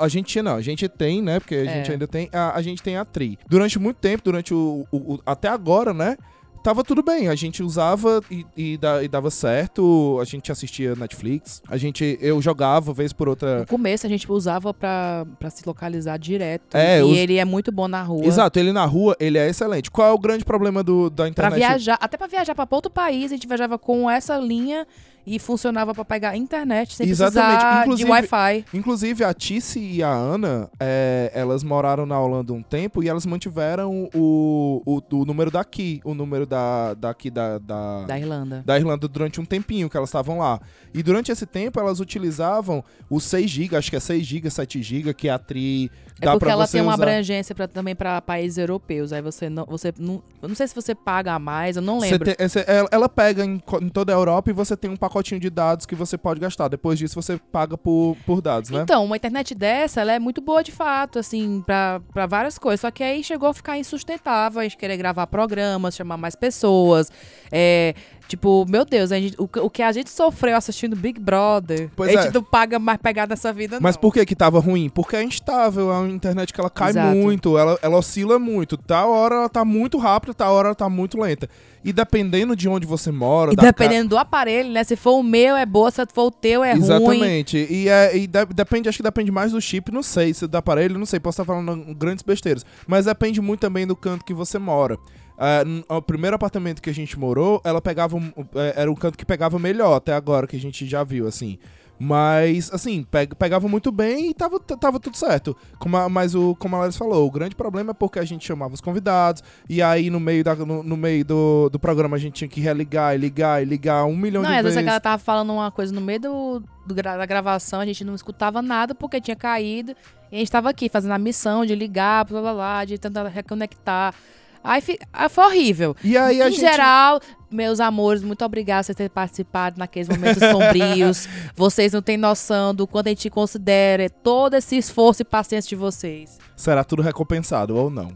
a gente tinha, não, a gente tem, né? Porque a é. gente ainda tem. A, a gente tem a Tri. Durante muito tempo, durante o, o, o, Até agora, né? Tava tudo bem. A gente usava e, e, e, dava certo. A gente assistia Netflix. A gente, eu jogava vez por outra. No começo a gente usava pra, pra se localizar direto. É, e ele é muito bom na rua. Exato, ele na rua, ele é excelente. Qual é o grande problema do, da internet? Pra viajar, até pra viajar pra outro país, a gente viajava com essa linha e funcionava para pegar internet sem Exatamente. precisar inclusive, de Wi-Fi. Inclusive, a Tice e a Ana, é, elas moraram na Holanda um tempo e elas mantiveram o, o, o número daqui, o número da, daqui da, da, da Irlanda. Da Irlanda durante um tempinho que elas estavam lá. E durante esse tempo, elas utilizavam os 6 GB, acho que é 6 GB, 7 GB, que a Tri é dá porque ela tem uma usar. abrangência pra, também para países europeus. Aí você não, você não, eu não sei se você paga a mais, eu não lembro. Tem, ela, ela pega em, em toda a Europa e você tem um pacotinho de dados que você pode gastar. Depois disso, você paga por, por dados, né? Então, uma internet dessa, ela é muito boa de fato, assim, para várias coisas. Só que aí chegou a ficar insustentável, a gente querer gravar programas, chamar mais pessoas, é, Tipo, meu Deus, gente, o, o, que a gente sofreu assistindo Big Brother, pois a gente é. não paga mais pegar nessa vida, Mas por que que tava ruim? Porque é instável, é uma internet que ela cai Exato. muito, ela, ela oscila muito. Tal hora ela tá muito rápida, tal hora ela tá muito lenta. E dependendo de onde você mora... E dependendo ca... do aparelho, né? Se for o meu é boa, se for o teu é Exatamente. ruim. Exatamente. E, é, e de, depende, acho que depende mais do chip, não sei, se do aparelho, não sei, posso estar falando grandes besteiras. Mas depende muito também do canto que você mora. Uh, o primeiro apartamento que a gente morou, ela pegava um, é, era um canto que pegava melhor até agora que a gente já viu, assim. Mas, assim, pegava muito bem e tava, tava tudo certo. Como a, mas, o, como a Larissa falou, o grande problema é porque a gente chamava os convidados, e aí no meio, da, no, no meio do, do programa a gente tinha que religar e ligar e ligar um milhão não, de vezes. Não, às vezes ela tava falando uma coisa no meio do, do, da gravação, a gente não escutava nada porque tinha caído, e a gente tava aqui fazendo a missão de ligar, blá blá blá, de tentar reconectar. Aí, aí foi horrível. E aí em gente... geral, meus amores, muito obrigada por terem participado naqueles momentos sombrios. vocês não têm noção do quanto a gente considera todo esse esforço e paciência de vocês. Será tudo recompensado ou não?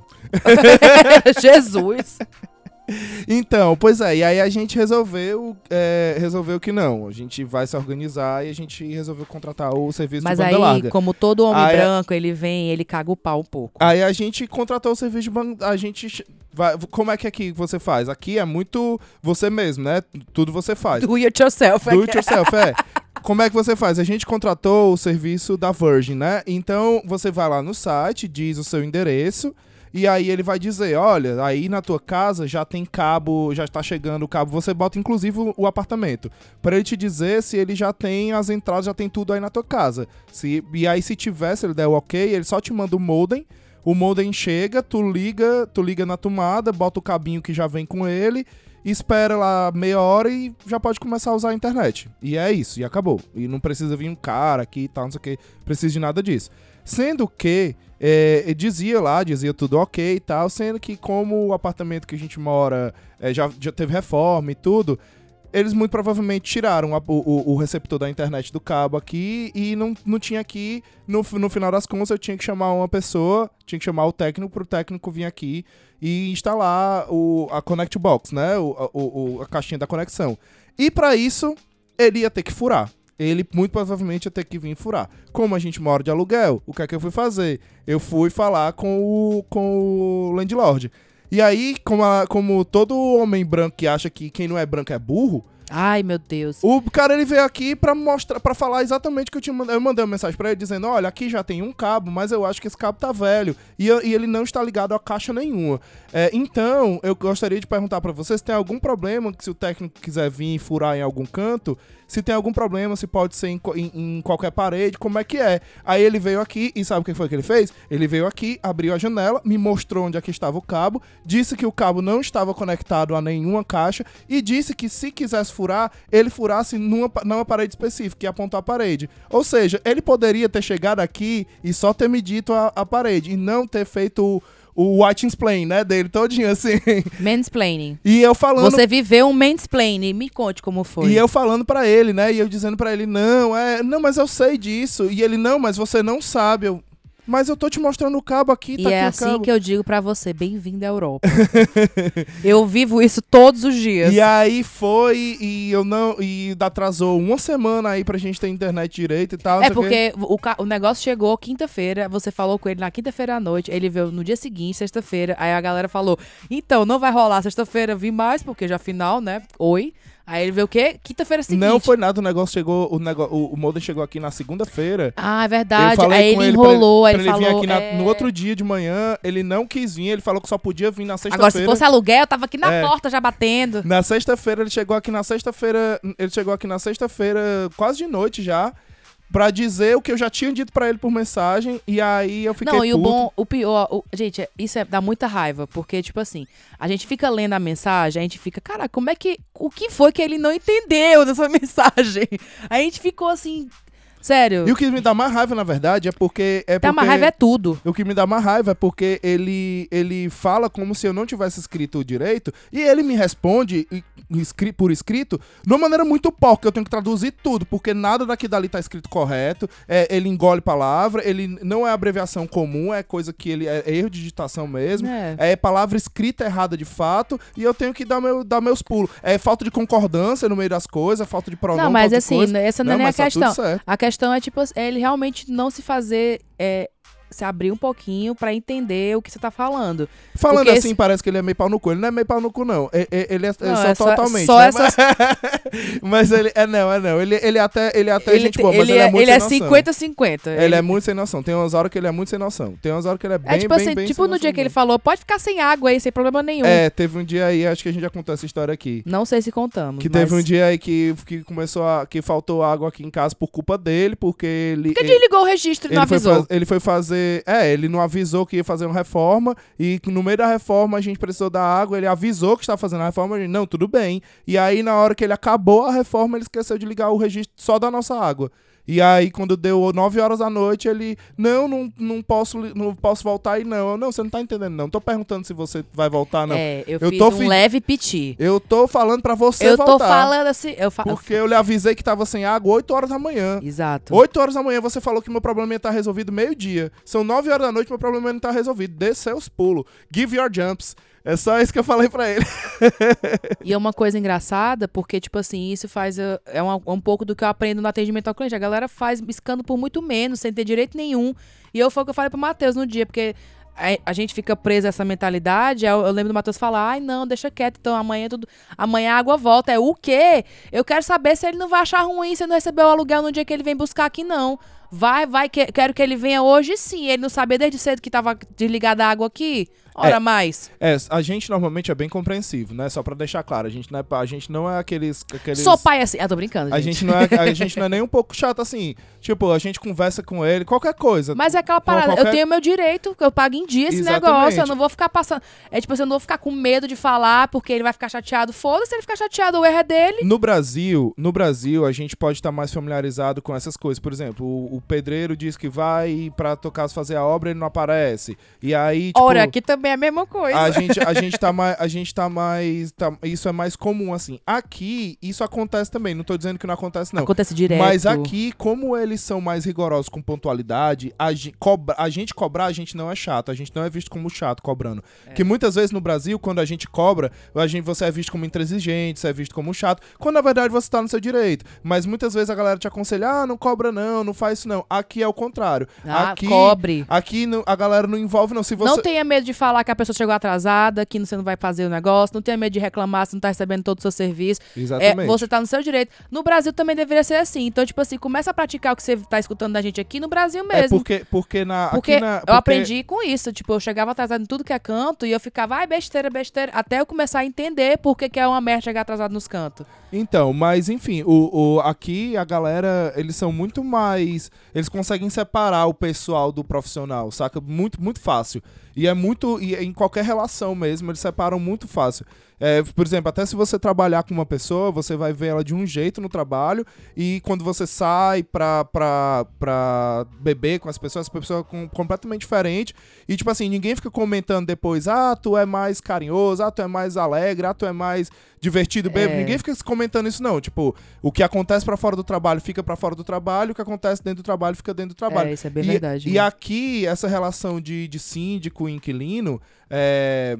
Jesus! Então, pois é, e aí a gente resolveu, é, resolveu que não, a gente vai se organizar e a gente resolveu contratar o serviço Mas de banda aí, larga. como todo homem aí, branco, ele vem, ele caga o pau um pouco. Aí a gente contratou o serviço de banda, a gente vai, como é que aqui você faz? Aqui é muito você mesmo, né? Tudo você faz. Do it yourself. Do it yourself, é. Como é que você faz? A gente contratou o serviço da Virgin, né? Então você vai lá no site, diz o seu endereço, e aí ele vai dizer, olha, aí na tua casa já tem cabo, já está chegando o cabo. Você bota inclusive o, apartamento para ele te dizer se ele já tem as entradas, já tem tudo aí na tua casa. Se, e aí se tiver, se ele der o ok, ele só te manda o modem. O modem chega, tu liga, tu liga na tomada, bota o cabinho que já vem com ele espera lá meia hora e já pode começar a usar a internet. E é isso, e acabou. E não precisa vir um cara aqui e tal, não sei o que, precisa de nada disso. Sendo que é, dizia lá, dizia tudo ok e tal, sendo que como o apartamento que a gente mora é, já, já teve reforma e tudo, eles muito provavelmente tiraram a, o, o, receptor da internet do cabo aqui e não, não tinha aqui. No, no final das contas, eu tinha que chamar uma pessoa, tinha que chamar o técnico para o técnico vir aqui e instalar o, a Connect Box, né? O, o, a caixinha da conexão. E para isso, ele ia ter que furar ele muito provavelmente ia ter que vir furar. Como a gente mora de aluguel, o que é que eu fui fazer? Eu fui falar com o, com o landlord. E aí, como, a, como todo homem branco que acha que quem não é branco é burro, Ai, meu Deus. O cara ele veio aqui para mostrar, para falar exatamente o que eu tinha mandado. Eu mandei uma mensagem para ele dizendo: "Olha, aqui já tem um cabo, mas eu acho que esse cabo tá velho e, e ele não está ligado a caixa nenhuma. É, então, eu gostaria de perguntar para vocês se tem algum problema que se o técnico quiser vir furar em algum canto, se tem algum problema, se pode ser em, em, em, qualquer parede, como é que é. Aí ele veio aqui e sabe o que foi que ele fez? Ele veio aqui, abriu a janela, me mostrou onde aqui estava o cabo, disse que o cabo não estava conectado a nenhuma caixa e disse que se quisesse furar ele furasse numa, numa parede específica, que apontou a parede. Ou seja, ele poderia ter chegado aqui e só ter medido a, a parede, e não ter feito o, white explain, né, dele todinho, assim. Mansplaining. E eu falando... Você viveu um mansplaining. Me conte como foi. E eu falando pra ele, né, e eu dizendo pra ele, não, é, não, mas eu sei disso. E ele, não, mas você não sabe. Eu, mas eu tô te mostrando o cabo aqui, tá e é aqui o assim que eu digo pra você, bem-vindo à Europa. eu vivo isso todos os dias. E aí foi, e eu não. E atrasou uma semana aí pra gente ter internet direito e tal. É o porque o, ca- o negócio chegou quinta-feira, você falou com ele na quinta-feira à noite, ele veio no dia seguinte, sexta-feira, aí a galera falou, então, não vai rolar sexta-feira, vi mais, porque já final, né, oi. Aí ele veio o quê? Quinta-feira seguinte. Não foi nada, o negócio chegou. O, nego, o, o modem chegou aqui na segunda-feira. Ah, é verdade. Aí ele ele pra enrolou, pra ele ele vir falou... na- é, no outro dia de manhã, ele não quis vir, ele falou que só podia vir na Agora, se sexta-feira. fosse aluguel, eu tava aqui na É. porta já batendo. Na sexta-feira, ele chegou aqui na sexta-feira. Ele chegou aqui na sexta-feira, quase de noite já. Pra dizer o que eu já tinha dito pra ele por mensagem. E aí eu fiquei Não, e o puto. bom, o pior, o- gente, é- isso é, dá muita raiva, porque, tipo assim, a gente fica lendo a mensagem, a gente fica, cara, como é que. O que foi que ele não entendeu nessa mensagem? A gente ficou assim, sério. E o que me dá mais raiva, na verdade, é porque. É Tá, porque... uma raiva é tudo. O que me dá mais raiva é porque ele, ele fala como se eu não tivesse escrito direito e ele me responde por escrito de uma maneira muito porca. Eu tenho que traduzir tudo, porque nada daqui dali tá escrito correto. É, ele engole palavra, ele não é abreviação comum, é coisa que ele é erro de digitação mesmo. É. É palavra escrita errada de fato e eu tenho que dar, meu, dar meus pulos. É falta de concordância no meio das coisas, falta de pronome. Não, mas assim, coisa. essa não, é nem a mas tá tudo questão. Questão é, tipo, é ele realmente não se fazer. é, se abrir um pouquinho pra entender o que você tá falando. Falando Porque assim, esse- parece que ele é meio pau no cu. Ele não é meio pau no cu, não. E- e- Ele é, Não, só, é totalmente. só né? essas- Mas ele é não, é não. Ele, ele até, ele até é gente te- boa, mas ele, é muito ele é sem noção. 50-50. Ele é muito sem noção. Tem umas horas que ele é muito sem noção. Tem umas horas que ele é bem, É tipo bem, assim, bem tipo no dia que ele falou, pode ficar sem água aí, sem problema nenhum. É, teve um dia aí, acho que a gente já contou essa história aqui. Não sei se contamos. Que mas... teve um dia aí que, que começou a. que faltou água aqui em casa por culpa dele, porque ele. Por que ele- desligou o registro e não ele foi, avisou? faz- ele foi fazer. É, ele não avisou que ia fazer uma reforma. E no meio da reforma a gente precisou da água. Ele avisou que estava fazendo a reforma. A gente, não, tudo bem. E aí, na hora que ele acabou a reforma, ele esqueceu de ligar o registro só da nossa água. E aí, quando deu 9 horas da noite, ele. Não, não, não, posso, não posso voltar aí, não. Eu, Não, você não tá entendendo, não. Tô perguntando se você vai voltar, não. É, eu, Eu fiz tô um fi- leve piti. Eu tô falando pra você Eu voltar. tô falando assim. Eu fa... Porque eu lhe avisei que tava sem água 8 horas da manhã. Exato. 8 horas da manhã você falou que meu problema ia estar resolvido meio-dia. São 9 horas da noite meu problema não tá resolvido. Dê seus pulos. Give your jumps. É só isso que eu falei pra ele. E é uma coisa engraçada, porque, tipo assim, isso faz. É um, um pouco do que eu aprendo no atendimento ao cliente. A galera faz biscando por muito menos, sem ter direito nenhum. E eu foi o que eu falei pro Matheus no dia, porque. A, gente fica preso a essa mentalidade. Eu, eu lembro do Matheus falar: ai, não, deixa quieto, então amanhã tudo. Amanhã a água volta. É o quê? Eu quero saber se ele não vai achar ruim se não recebeu o aluguel no dia que ele vem buscar aqui, não. Vai, vai, que- quero que ele venha hoje sim. Ele não sabia desde cedo que tava desligada a água aqui. Ora É. mais. É, a gente normalmente é bem compreensivo, né? Só pra deixar claro, a gente não é, a gente não é aqueles, aqueles Sou pai assim. Ah, tô brincando, a gente. gente não é a gente não é nem um pouco chato assim. Tipo, a gente conversa com ele, qualquer coisa. Mas é aquela parada, eu qualquer- tenho meu direito, eu pago em dia esse Exatamente. negócio, eu não vou ficar passando. É tipo assim, eu não vou ficar com medo de falar, porque ele vai ficar chateado. Foda-se, ele ficar chateado, o erro é dele. No Brasil, no Brasil, a gente pode estar mais familiarizado com essas coisas. Por exemplo, o, o pedreiro diz que vai pra tocar fazer a obra, ele não aparece. E aí, tipo, Ora, aqui também é a mesma coisa. a gente, a gente tá mais. A gente tá mais. tá- isso é mais comum, assim. Aqui, isso acontece também. Não tô dizendo que não acontece, não. Acontece direto. Mas aqui, como eles são mais rigorosos com pontualidade, a, ge- cobra- a gente cobrar, a gente não é chato. A gente não é visto como chato cobrando. É. Que muitas vezes no Brasil, quando a gente cobra, a gente, você é visto como intransigente, você é visto como chato, quando na verdade você tá no seu direito. Mas muitas vezes a galera te aconselha, ah, não cobra não, não faz isso não. Aqui é o contrário. Ah, aqui, cobre. Aqui a galera não envolve não. Se você... Não tenha medo de falar que a pessoa chegou atrasada, que você não vai fazer o negócio. Não tenha medo de reclamar se não tá recebendo todo o seu serviço. É, Exatamente. você tá no seu direito. No Brasil também deveria ser assim. Então, tipo assim, começa a praticar o que você tá escutando da gente aqui no Brasil É mesmo. porque, porque na. Porque na, eu porque- aprendi com isso. Tipo, eu chegava atrasado em tudo que é canto e eu ficava, ai, besteira, besteira. Até eu começar a entender por que, que é uma merda chegar atrasado nos cantos. Então, mas enfim, o, o- aqui a galera, eles são muito mais. Eles conseguem separar o pessoal do profissional, saca? Muito, muito fácil. E é muito. E em qualquer relação mesmo, eles separam muito fácil. É, por exemplo, até se você trabalhar com uma pessoa, você vai ver ela de um jeito no trabalho e quando você sai pra, pra, pra beber com as pessoas, as pessoas com completamente diferente. E, tipo assim, ninguém fica comentando depois, ah, tu é mais carinhoso, ah, tu é mais alegre, ah, tu é mais divertido, bebo. É. Ninguém fica comentando isso, não. Tipo, o que acontece pra fora do trabalho fica pra fora do trabalho, o que acontece dentro do trabalho fica dentro do trabalho. É, isso é bem e, verdade. E né? aqui, essa relação de, de síndico e inquilino, é,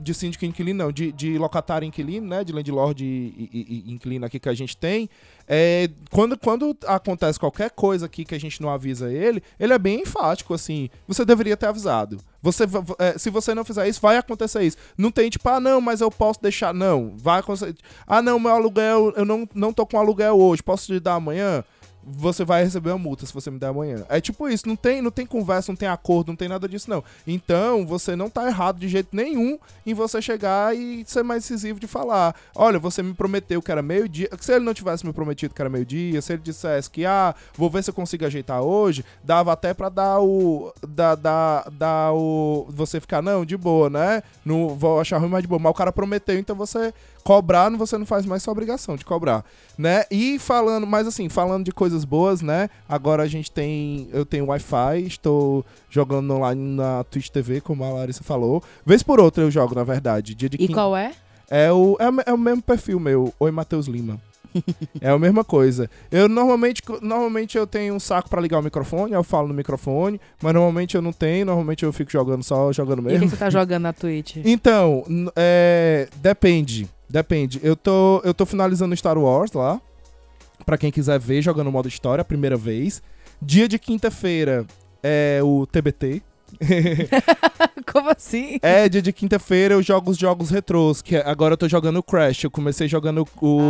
de síndico inquilino, não, de, de locatário inquilino, né? De landlord e, e- e inquilino aqui que a gente tem. É, quando, quando acontece qualquer coisa aqui que a gente não avisa ele, ele é bem enfático, assim. Você deveria ter avisado. Você, é, se você não fizer isso, vai acontecer isso. Não tem tipo, ah, não, mas eu posso deixar. Não, vai acontecer. Ah, não, meu aluguel, eu não, não tô com aluguel hoje, posso te dar amanhã? Você vai receber uma multa se você me der amanhã. É tipo isso, não tem, não tem conversa, não tem acordo, não tem nada disso, não. Então, você não tá errado de jeito nenhum em você chegar e ser mais decisivo de falar. Olha, você me prometeu que era meio-dia. Se ele não tivesse me prometido que era meio-dia, se ele dissesse que, ah, vou ver se eu consigo ajeitar hoje, dava até pra dar o. Dar, dar, dar o. Você ficar, não, de boa, né? Não vou achar ruim, mas de boa. Mas o cara prometeu, então você cobrar, você não faz mais sua obrigação de cobrar, né? E falando, mas assim, falando de coisas boas, né? Agora a gente tem, eu tenho Wi-Fi, estou jogando online na Twitch TV, como a Larissa falou. Vez por outra eu jogo, na verdade. Dia de E quin- qual é? é o, é, é o mesmo perfil meu. Oi, Matheus Lima. é a mesma coisa. Eu normalmente, normalmente eu tenho um saco pra ligar o microfone, eu falo no microfone, mas normalmente eu não tenho, normalmente eu fico jogando só jogando E o que mesmo. você tá jogando na Twitch? Então, é, depende. Depende. Eu tô, eu tô finalizando Star Wars lá. Pra quem quiser ver, jogando modo história, a primeira vez. Dia de quinta-feira é o TBT. Como assim? É, dia de quinta-feira eu jogo os jogos retrôs, que é- agora eu tô jogando o Crash. Eu comecei jogando o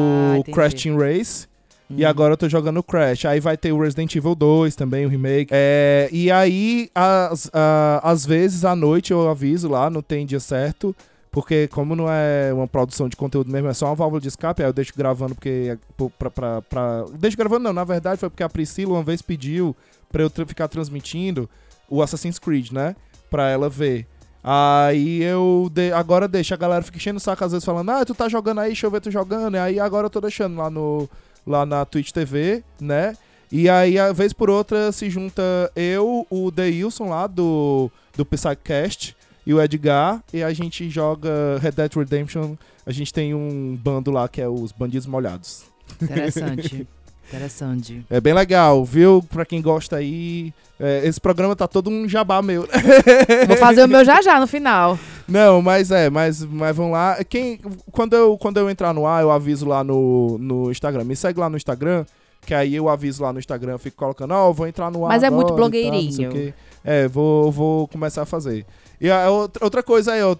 Ah. Crash Team Race. E Hum. agora eu tô jogando o Crash. Aí vai ter o Resident Evil 2 também, o remake. É, e aí, as- a- às vezes, à noite eu aviso lá, não tem dia certo. Porque como não é uma produção de conteúdo mesmo, é só uma válvula de escape, aí eu deixo gravando porque... é Pra, pra, pra- Deixo gravando não, na verdade foi porque a Priscila uma vez pediu pra eu ficar transmitindo o Assassin's Creed, né? Pra ela ver. Aí eu de- agora deixo, a galera fica enchendo o saco às vezes falando, ah, tu tá jogando aí, deixa eu ver tu jogando. E aí agora eu tô deixando lá no lá na Twitch TV, né? E aí, a vez por outra, se junta eu, o Deilson lá do, do Psycast e o Edgar, e a gente joga Red Dead Redemption. A gente tem um bando lá que é os Bandidos Molhados. Interessante. Interessante. É bem legal, viu? Pra quem gosta aí. é, esse programa tá todo um jabá meu. Vou fazer o meu já já no final. Não, mas é, mas, mas vão lá. Quem, quando, eu, quando eu entrar no ar, eu aviso lá no, no Instagram. Me segue lá no Instagram, que aí eu aviso lá no Instagram, eu fico colocando, ó, eu vou entrar no ar. Mas é muito tal, blogueirinho. É, vou, vou começar a fazer. E a outra, outra coisa aí, eu,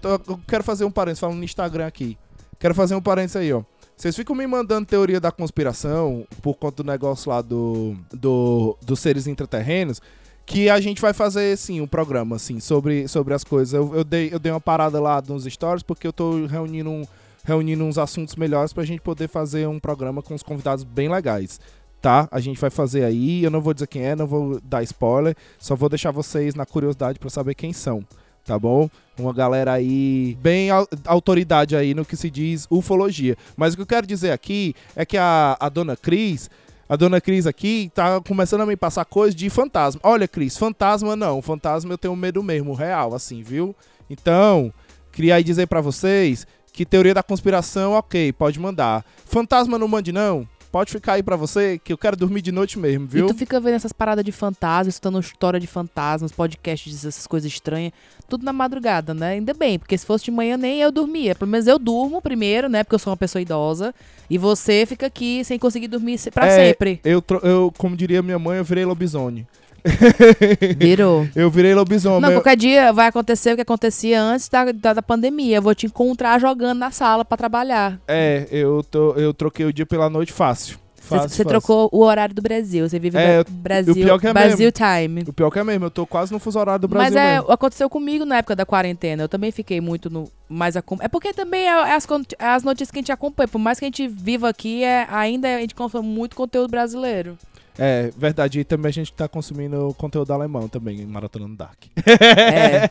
quero fazer um parênteses, falando no Instagram aqui. Quero fazer um parênteses aí, ó. Vocês ficam me mandando teoria da conspiração por conta do negócio lá do, do dos seres intraterrenos que a gente vai fazer, sim, um programa, assim, sobre, sobre as coisas. Eu, eu, dei, eu dei uma parada lá nos stories porque eu tô reunindo, um, reunindo uns assuntos melhores pra gente poder fazer um programa com uns convidados bem legais. Tá? A gente vai fazer aí, eu não vou dizer quem é, não vou dar spoiler, só vou deixar vocês na curiosidade pra saber quem são, tá bom? Uma galera aí, bem au- autoridade aí no que se diz ufologia. Mas o que eu quero dizer aqui é que a, a dona Cris, a dona Cris aqui tá começando a me passar coisa de fantasma. Olha, Cris, fantasma não. Fantasma eu tenho medo mesmo, real, assim, viu? Então, queria aí dizer pra vocês que teoria da conspiração, ok, pode mandar. Fantasma não mande não. Pode ficar aí pra você, que eu quero dormir de noite mesmo, viu? E tu fica vendo essas paradas de fantasmas, escutando história de fantasmas, podcasts, essas coisas estranhas, tudo na madrugada, né? Ainda bem, porque se fosse de manhã nem eu dormia. Pelo menos eu durmo primeiro, né? Porque eu sou uma pessoa idosa. E você fica aqui sem conseguir dormir pra É, sempre. Eu, eu, como diria minha mãe, eu virei lobisomem. Virou. Eu virei lobisomem. Não, qualquer dia vai acontecer o que acontecia antes da, da, da pandemia. Eu vou te encontrar jogando na sala pra trabalhar. É, eu, tô, eu troquei o dia pela noite fácil. Você, Fácil, você fácil. trocou o horário do Brasil. Você vive É, no Brasil, o pior que é Brasil Time. O pior que é mesmo, eu tô quase no fuso horário do Brasil Mas é, mesmo. aconteceu comigo na época da quarentena. Eu também fiquei muito no mais acom- É porque também é, é as, é as notícias que a gente acompanha. Por mais que a gente viva aqui, é, ainda a gente consome muito conteúdo brasileiro. É, verdade. E também a gente tá consumindo conteúdo alemão também, maratonando Dark. É.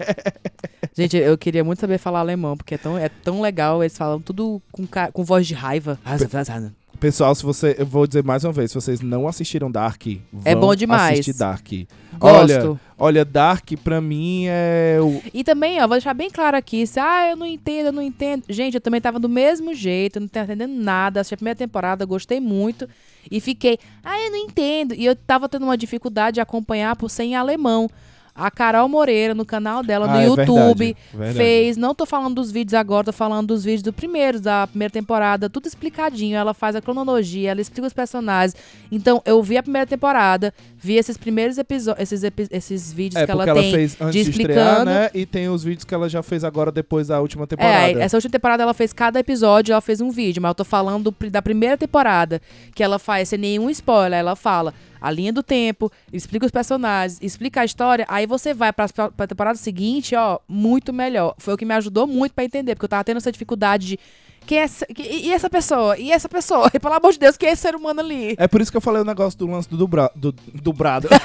Gente, eu queria muito saber falar alemão, porque é tão, é tão legal, eles falam tudo com, com voz de raiva. Pessoal, se você. Eu vou dizer mais uma vez, se vocês não assistiram Dark, É vão bom demais. assistir Dark. Gosto. Olha, olha, Dark pra mim é o. E também, ó, vou deixar bem claro aqui, se, ah, eu não entendo, eu não entendo. Gente, eu também tava do mesmo jeito, não tava entendendo nada. Assisti a primeira temporada, gostei muito. E fiquei, ah, eu não entendo. E eu tava tendo uma dificuldade de acompanhar por ser em alemão. A Carol Moreira, no canal dela, no Ah, é YouTube, verdade, verdade. fez. Não tô falando dos vídeos agora, tô falando dos vídeos do primeiro, da primeira temporada, tudo explicadinho. Ela faz a cronologia, ela explica os personagens. Então, eu vi a primeira temporada, vi esses primeiros episódios, esses, epi- esses vídeos É, que ela porque ela, tem. fez antes de, de estrear, explicando. né? E tem os vídeos que ela já fez agora depois da última temporada. É, essa última temporada ela fez cada episódio, ela fez um vídeo, mas eu tô falando do da primeira temporada, que ela faz sem nenhum spoiler, ela fala a linha do tempo, explica os personagens, explica a história, aí você vai pra, pra temporada seguinte, ó, muito melhor. Foi o que me ajudou muito pra entender, porque eu tava tendo essa dificuldade de quem é essa, que- e essa pessoa? E essa pessoa? E pelo amor de Deus, quem é esse ser humano ali? É por isso que eu falei o negócio do lance do, dubra, do dubrado.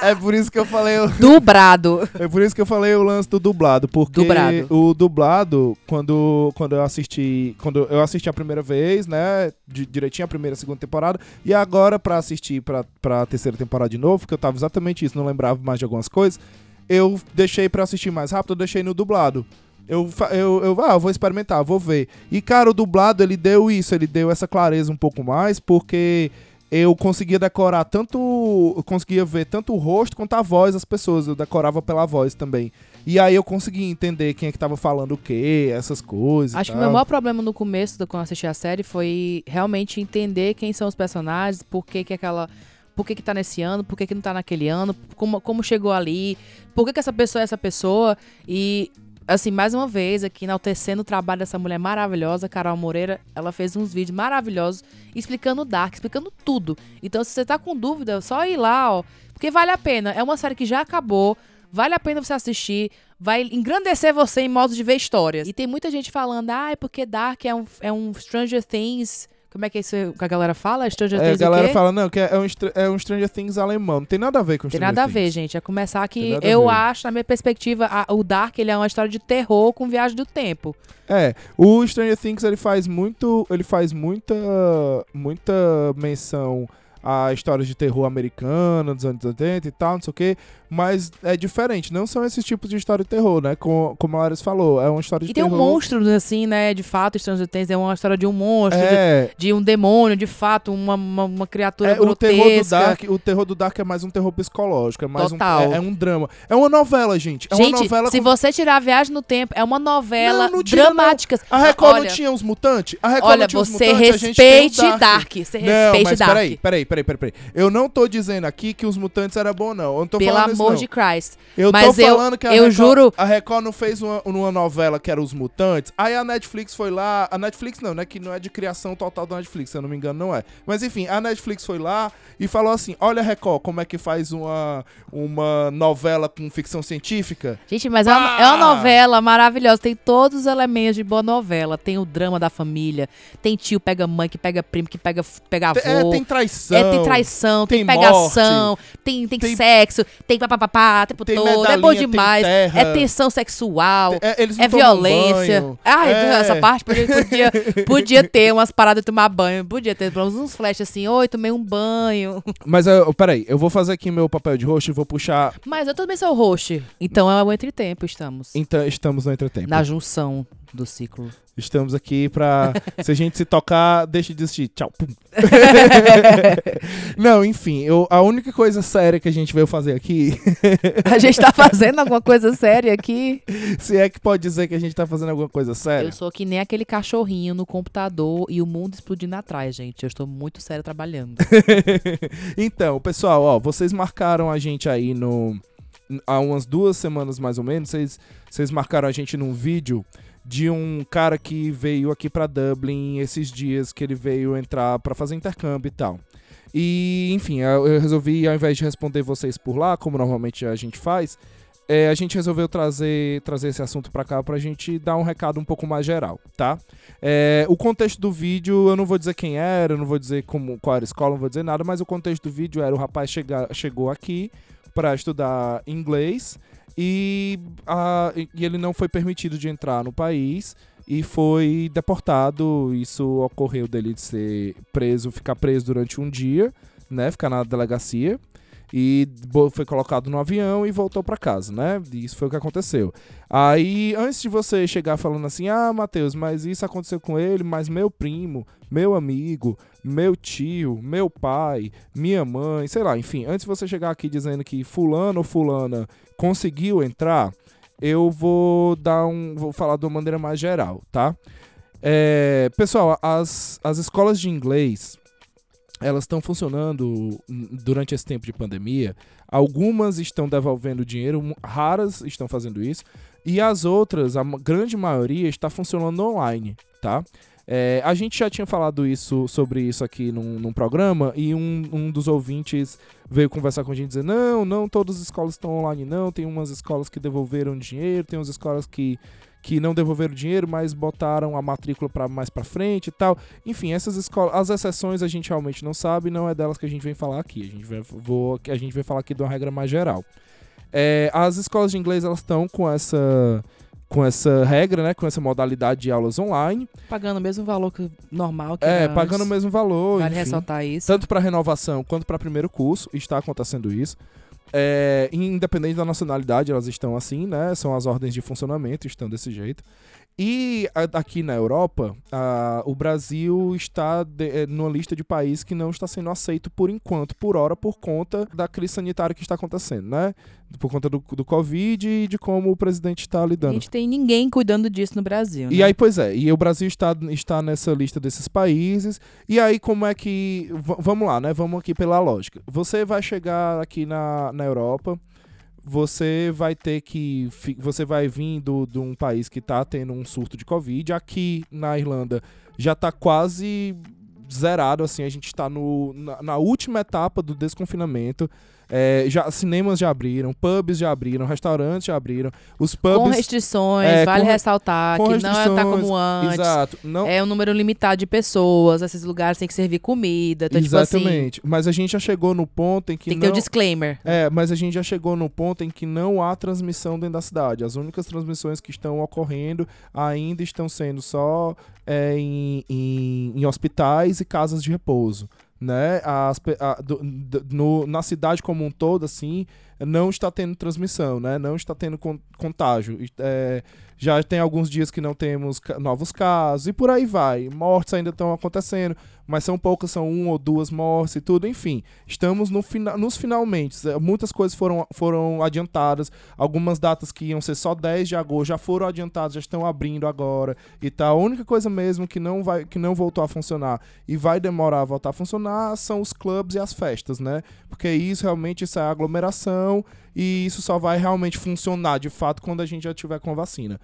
é por isso que eu falei o, Dubrado. é por isso que eu falei o lance do dublado, porque Dubrado. o dublado quando quando eu assisti, quando eu assisti a primeira vez, né, di- direitinho a primeira e a segunda temporada, e agora pra assistir pra, pra terceira temporada de novo, que eu tava exatamente isso, não lembrava mais de algumas coisas, eu deixei pra assistir mais rápido, eu deixei no dublado. Eu, eu, eu, ah, eu vou experimentar, vou ver. E, cara, o dublado, ele deu isso, ele deu essa clareza um pouco mais, porque eu conseguia decorar tanto. Eu conseguia ver tanto o rosto quanto a voz das pessoas. Eu decorava pela voz também. E aí eu conseguia entender quem é que tava falando o quê, essas coisas. Acho que o meu maior problema no começo, do, quando eu assisti a série, foi realmente entender quem são os personagens, por que, que aquela. Por que, que tá nesse ano, por que, que não tá naquele ano, como, como chegou ali, por que, que essa pessoa é essa pessoa. E, assim, mais uma vez, aqui enaltecendo o trabalho dessa mulher maravilhosa, Carol Moreira, ela fez uns vídeos maravilhosos explicando o Dark, explicando tudo. Então, se você tá com dúvida, é só ir lá, ó, porque vale a pena. É uma série que já acabou. Vale a pena você assistir. Vai engrandecer você em modos de ver histórias. E tem muita gente falando, ah, é porque Dark é um, é um Stranger Things. Como é que é isso que a galera fala? Stranger É, a Things o galera fala, não, que é um, Str- é um Stranger Things alemão. Não tem nada a ver com Tem Stranger nada a ver, Things. gente. É começar Tem que a eu acho, na minha perspectiva, a- o Dark ele é uma história de terror com viagem do tempo. É, o Stranger Things ele faz muito, ele faz muita, muita menção a histórias de terror americana dos anos 80 e tal, não sei o quê, mas é diferente, não são esses tipos de história de terror, né? Com, como a Larissa falou, é uma história de E tem um terror. monstro, assim, né? De fato, Stranger Things é uma história de um monstro, de, É, de um demônio, de fato, uma, uma, uma criatura é, o terror do grotesca. Dark, o terror do Dark é mais um terror psicológico, é mais Total. um é, é um drama. É uma novela, gente. É uma Gente, novela se com- você tirar a viagem no tempo, é uma novela Não, não tira, dramática. A Record Olha, não tinha os mutantes? A Record olha, não tinha os você mutantes? A gente tem o respeite Dark. Você Não, respeite mas Dark. peraí, peraí, peraí, peraí, peraí. Eu não tô dizendo aqui que os mutantes eram bons, não. Eu não tô Pelo falando isso, amor não. de Christ. Eu Mas tô eu- falando que a eu Record, juro- a Record não fez uma, uma novela que era Os Mutantes. Aí a Netflix foi lá. A Netflix não, né? Que não é de criação total da Netflix, se eu não me engano, não é. Mas enfim, a Netflix foi lá e falou assim: Olha, Record, como é que faz uma, uma novela com ficção científica? Gente, mas é uma, Ah! é uma novela maravilhosa. Tem todos os elementos de boa novela. Tem o drama da família. Tem tio pega mãe, que pega primo, que pega, pega avô. Tem- é, tem traição. É, tem traição, tem, tem pegação, tem, tem, tem- sexo, tem papapá, o tempo tem todo. É bom demais. terra. É tensão sexual. É, É violência. banho. Ai, É. essa parte podia, podia, podia ter umas paradas de tomar banho. Podia ter pelo menos uns flash assim, oi, tomei um banho. Mas eu, peraí, eu vou fazer aqui meu papel de rosto e vou puxar. Mas eu também sou host. Então é o entretempo, estamos. Então, estamos no entretempo. Na junção do ciclo. Estamos aqui pra. se a gente se tocar, deixa de assistir. Tchau. Não, enfim, eu, a única coisa séria que a gente veio fazer aqui, A gente tá fazendo alguma coisa séria aqui. se é que pode dizer que a gente tá fazendo alguma coisa séria. Eu sou que nem aquele cachorrinho no computador e o mundo explodindo atrás, gente. Eu estou muito sério trabalhando. então, pessoal, ó, vocês marcaram a gente aí no. Há umas duas semanas mais ou menos, vocês, vocês marcaram a gente num vídeo de um cara que veio aqui pra Dublin esses dias que ele veio entrar pra fazer intercâmbio e tal. E, enfim, eu resolvi, ao invés de responder vocês por lá, como normalmente a gente faz, é, a gente resolveu trazer, trazer esse assunto para cá pra gente dar um recado um pouco mais geral, tá? É, o contexto do vídeo, eu não vou dizer quem era, não vou dizer como, qual era a escola, não vou dizer nada, mas o contexto do vídeo era o rapaz chega, chegou aqui para estudar inglês e, a, e ele não foi permitido de entrar no país e foi deportado. Isso ocorreu dele de ser preso, ficar preso durante um dia, né? Ficar na delegacia e foi colocado no avião e voltou para casa, né? Isso foi o que aconteceu. Aí, antes de você chegar falando assim, ah, Matheus, mas isso aconteceu com ele, mas meu primo, meu amigo, meu tio, meu pai, minha mãe, sei lá, enfim, antes de você chegar aqui dizendo que fulano ou fulana conseguiu entrar, eu vou dar um. vou falar de uma maneira mais geral, tá? É, pessoal, as, as escolas de inglês elas estão funcionando durante esse tempo de pandemia. Algumas estão devolvendo dinheiro, raras estão fazendo isso, e as outras, a grande maioria, está funcionando online, tá? É, a gente já tinha falado isso sobre isso aqui num, num programa e um, um, dos ouvintes veio conversar com a gente dizer não, não todas as escolas estão online não, tem umas escolas que devolveram dinheiro, tem umas escolas que que não devolveram dinheiro, mas botaram a matrícula para mais para frente e tal. Enfim, essas escolas, as exceções a gente realmente não sabe, não é delas que a gente vem falar aqui. A gente vai, vou, a gente vai falar aqui de uma regra mais geral. É, as escolas de inglês elas estão com essa com essa regra, né, com essa modalidade de aulas online, pagando o mesmo valor que normal que É, pagando o mesmo valor, Vale enfim, ressaltar isso. Tanto para renovação quanto para primeiro curso, está acontecendo isso. É, independente da nacionalidade, elas estão assim, né? São as ordens de funcionamento, estão desse jeito. E aqui na Europa, a, o Brasil está de, é, numa lista de países que não está sendo aceito por enquanto, por hora, por conta da crise sanitária que está acontecendo, né? Por conta do, do Covid e de como o presidente está lidando. A gente tem ninguém cuidando disso no Brasil. Né? E aí, pois é, e o Brasil está, está nessa lista desses países. E aí, como é que. vamos lá, né? Vamos aqui pela lógica. Você vai chegar aqui na, na Europa você vai ter que. Você vai vir de um país que está tendo um surto de Covid. Aqui na Irlanda já está quase zerado, assim, a gente está na, na última etapa do desconfinamento. É, já, cinemas já abriram, pubs já abriram, restaurantes já abriram. Os pubs. Com restrições, é, vale com, ressaltar que não está como antes. Exato. Não, é um número limitado de pessoas, esses lugares têm que servir comida. Então, exatamente. Tipo assim, mas a gente já chegou no ponto em que. Tem que não, ter um disclaimer. É, mas a gente já chegou no ponto em que não há transmissão dentro da cidade. As únicas transmissões que estão ocorrendo ainda estão sendo só é, em, em, em hospitais e casas de repouso né? As, a, do, do, no, na cidade como um todo, assim, não está tendo transmissão, né? Não está tendo con, contágio. É, já tem alguns dias que não temos novos casos e por aí vai. Mortes ainda estão acontecendo, mas são poucas, são uma ou duas mortes e tudo. Enfim, estamos no fina nos finalmente. É, muitas coisas foram, foram adiantadas. Algumas datas que iam ser só 10 de agosto já foram adiantadas, já estão abrindo agora e tal. A única coisa mesmo que não, vai, que não voltou a funcionar e vai demorar a voltar a funcionar são os clubes e as festas, né? Porque isso realmente isso é aglomeração e isso só vai realmente funcionar de fato quando a gente já tiver com a vacina.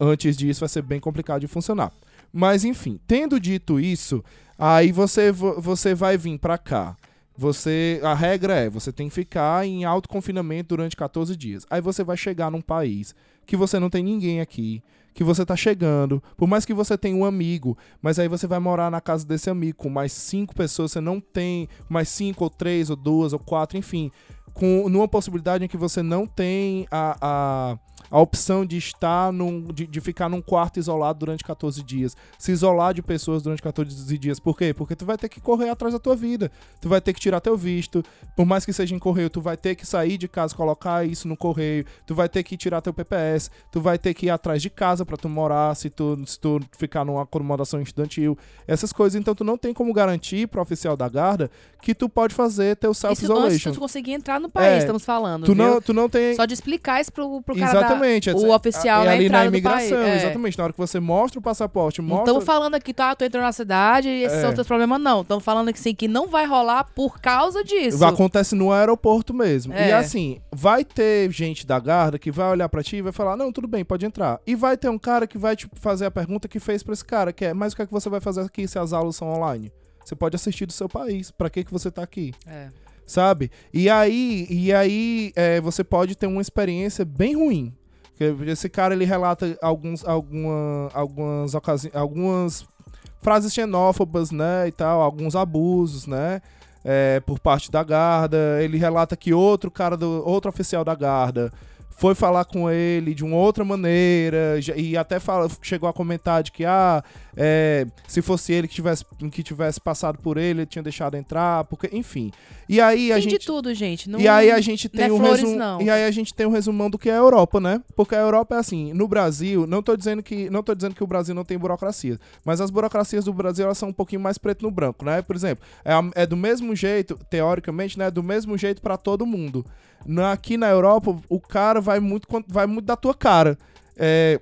antes disso vai ser bem complicado de funcionar. Mas enfim, tendo dito isso, aí você, você vai vir para cá. Você, a regra é, você tem que ficar em alto confinamento durante 14 dias. Aí você vai chegar num país que você não tem ninguém aqui, que você tá chegando, por mais que você tenha um amigo, mas aí você vai morar na casa desse amigo com mais cinco pessoas, você não tem mais cinco ou três ou duas ou quatro, enfim, com numa possibilidade em que você não tem a, a a opção de estar num, de, de, ficar num quarto isolado durante 14 dias, se isolar de pessoas durante 14 dias. Por quê? Porque tu vai ter que correr atrás da tua vida. Tu vai ter que tirar teu visto. Por mais que seja em correio, tu vai ter que sair de casa, colocar isso no correio. Tu vai ter que tirar teu PPS. Tu vai ter que ir atrás de casa para tu morar, se tu, se tu ficar numa acomodação estudantil. Essas coisas, então tu não tem como garantir para oficial da guarda que tu pode fazer teu self-isolation. Se tu conseguir entrar no país, é, estamos falando. Tu não, tu não tem. Só de explicar isso pro, pro cara Exatamente. Exatamente. O oficial é, é ali na imigração, é. exatamente. Na hora que você mostra o passaporte, mostra... Não estamos falando aqui, tá, tu entrou na cidade e esses é. são os teus problemas, não. Estamos falando que sim, que não vai rolar por causa disso. Acontece no aeroporto mesmo. É. E assim, vai ter gente da guarda que vai olhar para ti e vai falar, não, tudo bem, pode entrar. E vai ter um cara que vai te fazer a pergunta que fez para esse cara, que é, mas o que é que você vai fazer aqui se as aulas são online? Você pode assistir do seu país. Para que que você tá aqui? É. sabe? E aí, e aí é, você pode ter uma experiência bem ruim. Esse cara ele relata alguns, alguma, algumas ocasiões, algumas frases xenófobas, né, e tal, alguns abusos, né, é, por parte da guarda. Ele relata que outro cara do outro oficial da guarda foi falar com ele de uma outra maneira e até fala, chegou a comentar de que ah, é, se fosse ele que tivesse, que tivesse passado por ele, ele tinha deixado entrar, porque enfim. E aí a Tem gente de tudo, gente. Não, e aí a gente tem não é um flores, resumo, não. e aí a gente tem um resumão do que é a Europa, né? Porque a Europa é assim, no Brasil, não tô dizendo que não tô dizendo que o Brasil não tem burocracia, mas as burocracias do Brasil elas são um pouquinho mais preto no branco, né? Por exemplo, é, é do mesmo jeito, teoricamente, né, do mesmo jeito pra todo mundo. Na- aqui na Europa, o cara vai muito vai muito da tua cara. É,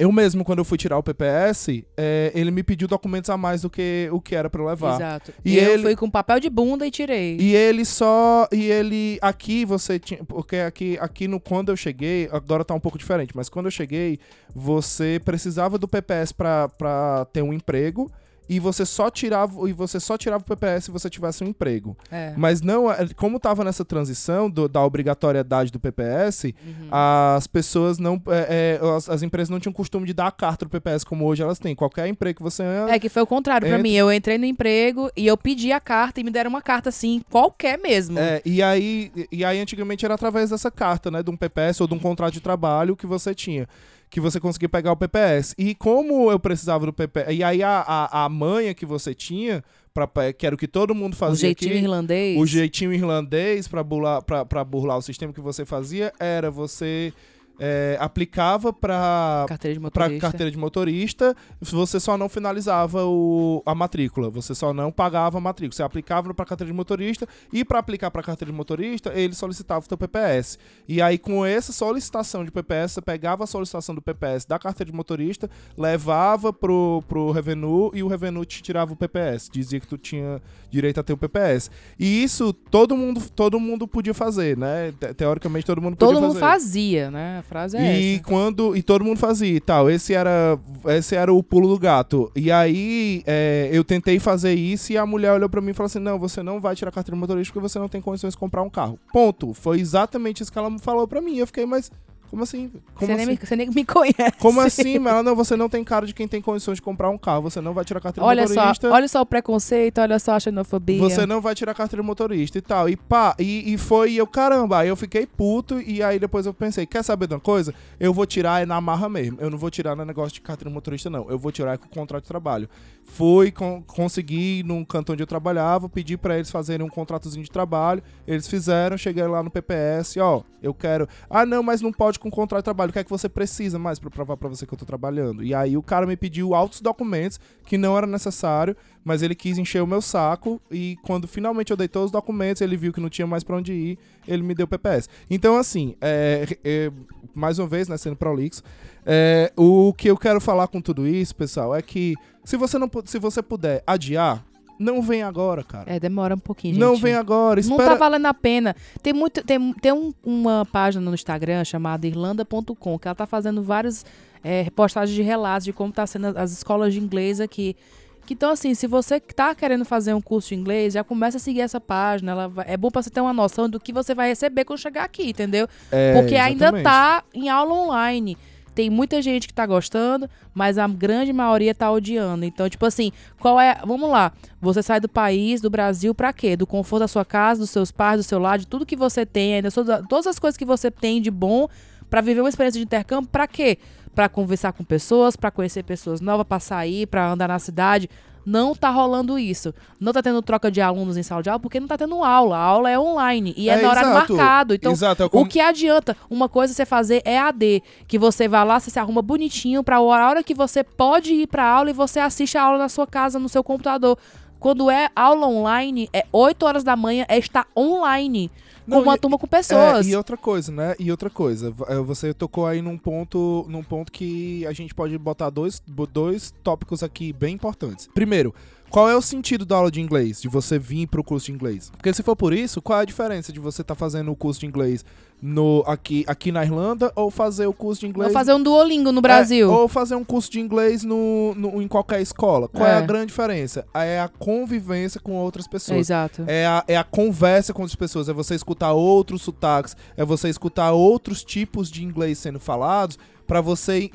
eu mesmo, quando eu fui tirar o PPS, é, ele me pediu documentos a mais do que o que era pra eu levar. Exato. E eu ele- fui com papel de bunda e tirei. E ele só. E ele. Aqui você tinha. Porque aqui, aqui no, quando eu cheguei. Agora tá um pouco diferente, mas quando eu cheguei, você precisava do PPS pra, pra ter um emprego. E você só tirava. E você só tirava o PPS se você tivesse um emprego. É. Mas não. é- Como tava nessa transição do- da obrigatoriedade do PPS, Uhum. as pessoas não. é, é, as, as empresas não tinham costume de dar a carta do PPS como hoje elas têm. Qualquer emprego que você. É que foi o contrário pra Entra- mim. Eu entrei no emprego e eu pedi a carta e me deram uma carta assim, qualquer mesmo. É, e aí, e aí antigamente era através dessa carta, né, de um PPS ou de um contrato de trabalho que você tinha, que você conseguia pegar o PPS. E como eu precisava do PPS, e aí a, a, a manha que você tinha, pra, que era o que todo mundo o fazia jeitinho aqui, irlandês. o jeitinho irlandês pra burlar, pra, pra burlar o sistema que você fazia, era você é, aplicava pra Carteira de para motorista. carteira de motorista, você só não finalizava o, a matrícula, você só não pagava a matrícula. Você aplicava para carteira de motorista e para aplicar para carteira de motorista, ele solicitava o teu PPS. E aí com essa solicitação de PPS, você pegava a solicitação do PPS da carteira de motorista, levava pro, pro Revenue e o Revenue te tirava o PPS, dizia que tu tinha direito a ter o PPS. E isso todo mundo todo mundo podia fazer, né? Te- Teoricamente todo mundo podia Todo mundo fazer. fazia, né? Frase é E essa. quando e todo mundo fazia e tal. Esse era esse era o pulo do gato. E aí é, eu tentei fazer isso e a mulher olhou pra mim e falou assim: "Não, você não vai tirar carteira de motorista porque você não tem condições de comprar um carro". Ponto. Foi exatamente isso que ela falou pra mim. Eu fiquei, mas como assim? Como você, nem assim? me, você nem me conhece. Como assim? Ela não, você não tem cara de quem tem condições de comprar um carro. Você não vai tirar carteira Olha de só, motorista. olha só o preconceito, olha só a xenofobia. Você não vai tirar carteira motorista e tal. E pá, e, e foi, eu, caramba, aí eu fiquei puto, e aí depois eu pensei, quer saber de uma coisa? Eu vou tirar é na marra mesmo. Eu não vou tirar no negócio de carteira motorista, não. Eu vou tirar com o contrato de trabalho. Fui, con consegui num canto onde eu trabalhava, pedi pra eles fazerem um contratozinho de trabalho. Eles fizeram, cheguei lá no PPS, ó, eu quero. Ah, não, mas não pode com contrato de trabalho. O que é que você precisa mais pra provar pra você que eu tô trabalhando? E aí o cara me pediu altos documentos que não era necessário, mas ele quis encher o meu saco e quando finalmente eu dei todos os documentos, ele viu que não tinha mais pra onde ir, ele me deu PPS. Então, assim, é, é, mais uma vez, né, sendo prolixo, é, o que eu quero falar com tudo isso, pessoal, é que se você não se você puder adiar, não vem agora, cara. É, demora um pouquinho, gente. não vem agora, Não espera. tá valendo a pena. Tem muito, tem, tem um- uma página no Instagram chamada irlanda.com que ela tá fazendo várias é, repostagens de relatos de como tá sendo as- as escolas de inglês aqui. Que, então, assim, se você tá querendo fazer um curso de inglês, já começa a seguir essa página. Ela vai- é bom pra você ter uma noção do que você vai receber quando chegar aqui, entendeu? É, Porque ainda exatamente. tá em aula online. Tem muita gente que tá gostando, mas a grande maioria tá odiando. Então, tipo assim, qual é. Vamos lá. Você sai do país, do Brasil, pra quê? Do conforto da sua casa, dos seus pais, do seu lar, de tudo que você tem, ainda todas as coisas que você tem de bom pra viver uma experiência de intercâmbio, pra quê? Pra conversar com pessoas, pra conhecer pessoas novas, pra sair, pra andar na cidade. Não tá rolando isso. Não tá tendo troca de alunos em sala de aula porque não tá tendo aula. A aula é online e é, É, no horário exato. marcado. Então, Exato, é o que adianta? Uma coisa você fazer é AD, que você vai lá, você se arruma bonitinho pra a hora que você pode ir pra aula e você assiste a aula na sua casa, no seu computador. Quando é aula online, é 8 horas da manhã, é estar online Não, uma e- turma com pessoas. É, e outra coisa, né? E outra coisa, eh, você tocou aí num ponto, num ponto que a gente pode botar dois, dois tópicos aqui bem importantes. Primeiro, qual é o sentido da aula de inglês? De você vir pro curso de inglês? Porque se for por isso, qual é a diferença de você estar tá fazendo o curso de inglês no, aqui, aqui na Irlanda ou fazer o curso de inglês. Ou fazer um Duolingo no Brasil. É, ou fazer um curso de inglês no, no em qualquer escola. Qual é. é. a grande diferença? É a convivência com outras pessoas. Exato. É a, é a conversa com outras pessoas. É você escutar outros sotaques. É você escutar outros tipos de inglês sendo falados para você ir,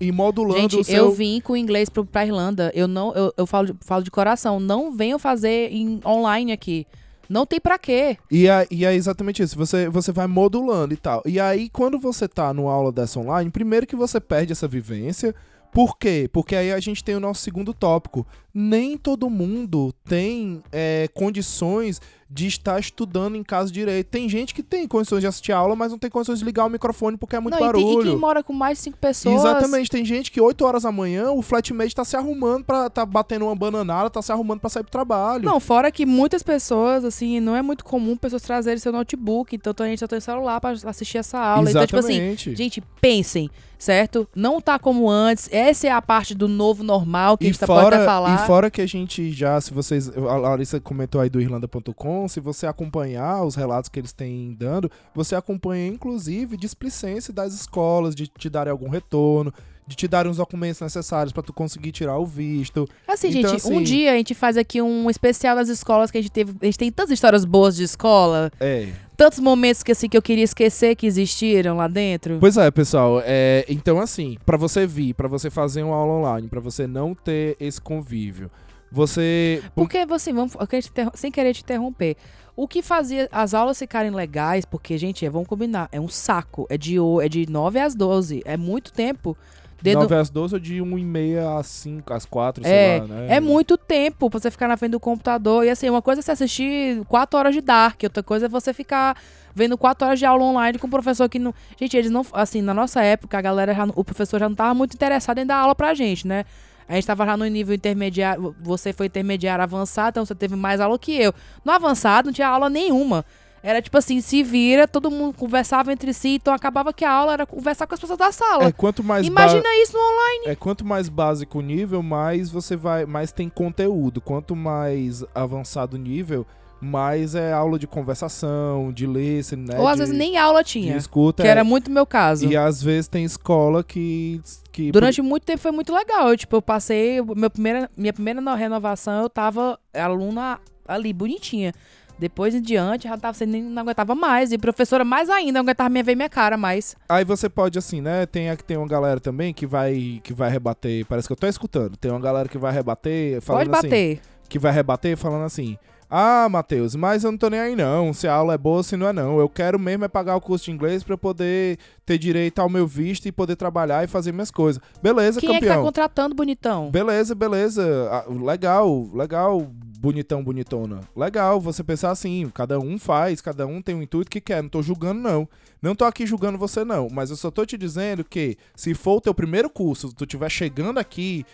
ir modulando Gente, o seu... eu vim com inglês pro, pra Irlanda. Eu não, eu, eu falo, falo de coração. Não venham fazer em, online aqui. Não tem pra quê. E é, e é exatamente isso. Você, você vai modulando e tal. E aí, quando você tá no aula dessa online, primeiro que você perde essa vivência. Por quê? Porque aí a gente tem o nosso segundo tópico. Nem todo mundo tem é, condições de estar estudando em casa direito. Tem gente que tem condições de assistir a aula, mas não tem condições de ligar o microfone porque é muito não, barulho. E, tem, e quem mora com mais de cinco pessoas. Exatamente. Tem gente que 8 horas da manhã o flatmate tá se arrumando para tá batendo uma bananada, tá se arrumando para sair pro trabalho. Não, fora que muitas pessoas, assim, não é muito comum pessoas trazerem seu notebook, então a gente já tem celular para assistir essa aula. Exatamente. Então, tipo assim, gente, pensem certo? Não tá como antes. Essa é a parte do novo normal que e a gente tá fora, pode até falar. E fora que a gente já, se vocês. A Larissa comentou aí do Irlanda.com, se você acompanhar os relatos que eles têm dando, você acompanha, inclusive, displicência das escolas, de te darem algum retorno, de te darem os documentos necessários para tu conseguir tirar o visto. Assim, então, gente, assim, um dia a gente faz aqui um especial das escolas que a gente teve. A gente tem tantas histórias boas de escola. É. Tantos momentos que assim que eu queria esquecer que existiram lá dentro. Pois é, pessoal. É, então, assim, para você vir, para você fazer uma aula online, para você não ter esse convívio, você. Porque você, vamos, sem querer te interromper. O que fazia as aulas ficarem legais, porque, gente, vamos combinar, é um saco. É de, é de 9 às 12. É muito tempo. De 9 às 12 ou de 1 e meia às 5, às 4, é, sei lá, né? É muito tempo pra você ficar na frente do computador. E assim, uma coisa é você assistir 4 horas de Dark, outra coisa é você ficar vendo 4 horas de aula online com um professor que não. Gente, eles não. Assim, na nossa época, a galera já, o professor já não tava muito interessado em dar aula pra gente, né? A gente tava já no nível intermediário. Você foi intermediário avançado, então você teve mais aula que eu. No avançado, não tinha aula nenhuma. Era tipo assim, se vira, todo mundo conversava entre si, então acabava que a aula era conversar com as pessoas da sala. É, quanto mais Imagina isso no online. É quanto mais básico o nível, mais você vai, mais tem conteúdo. Quanto mais avançado o nível, mais é aula de conversação, de ler, né? Ou às de, vezes nem aula tinha. Escuta. Que é, era muito meu caso. E às vezes tem escola que. que Durante muito tempo foi muito legal. Eu, tipo, eu passei. Meu primeira, minha primeira renovação, eu tava aluna ali, bonitinha. Depois em diante, já tava, você nem não aguentava mais. E professora mais ainda, não aguentava minha ver minha cara mais. Aí você pode, assim, né? Tem aqui tem uma galera também que vai, que vai rebater. Parece que eu tô escutando. Tem uma galera que vai rebater falando pode bater. assim. Que vai rebater falando assim. Ah, Matheus, mas eu não tô nem aí não. Se a aula é boa, se não é não. Eu quero mesmo é pagar o curso de inglês para poder ter direito ao meu visto e poder trabalhar e fazer minhas coisas. Beleza, Quem campeão. Quem é que tá contratando, bonitão? Beleza, beleza. Ah, legal, legal bonitão, bonitona. Legal você pensar assim, cada um faz, cada um tem o um intuito que quer. Não tô julgando, não. Não tô aqui julgando você, não. Mas eu só tô te dizendo que se for o teu primeiro curso, tu estiver chegando aqui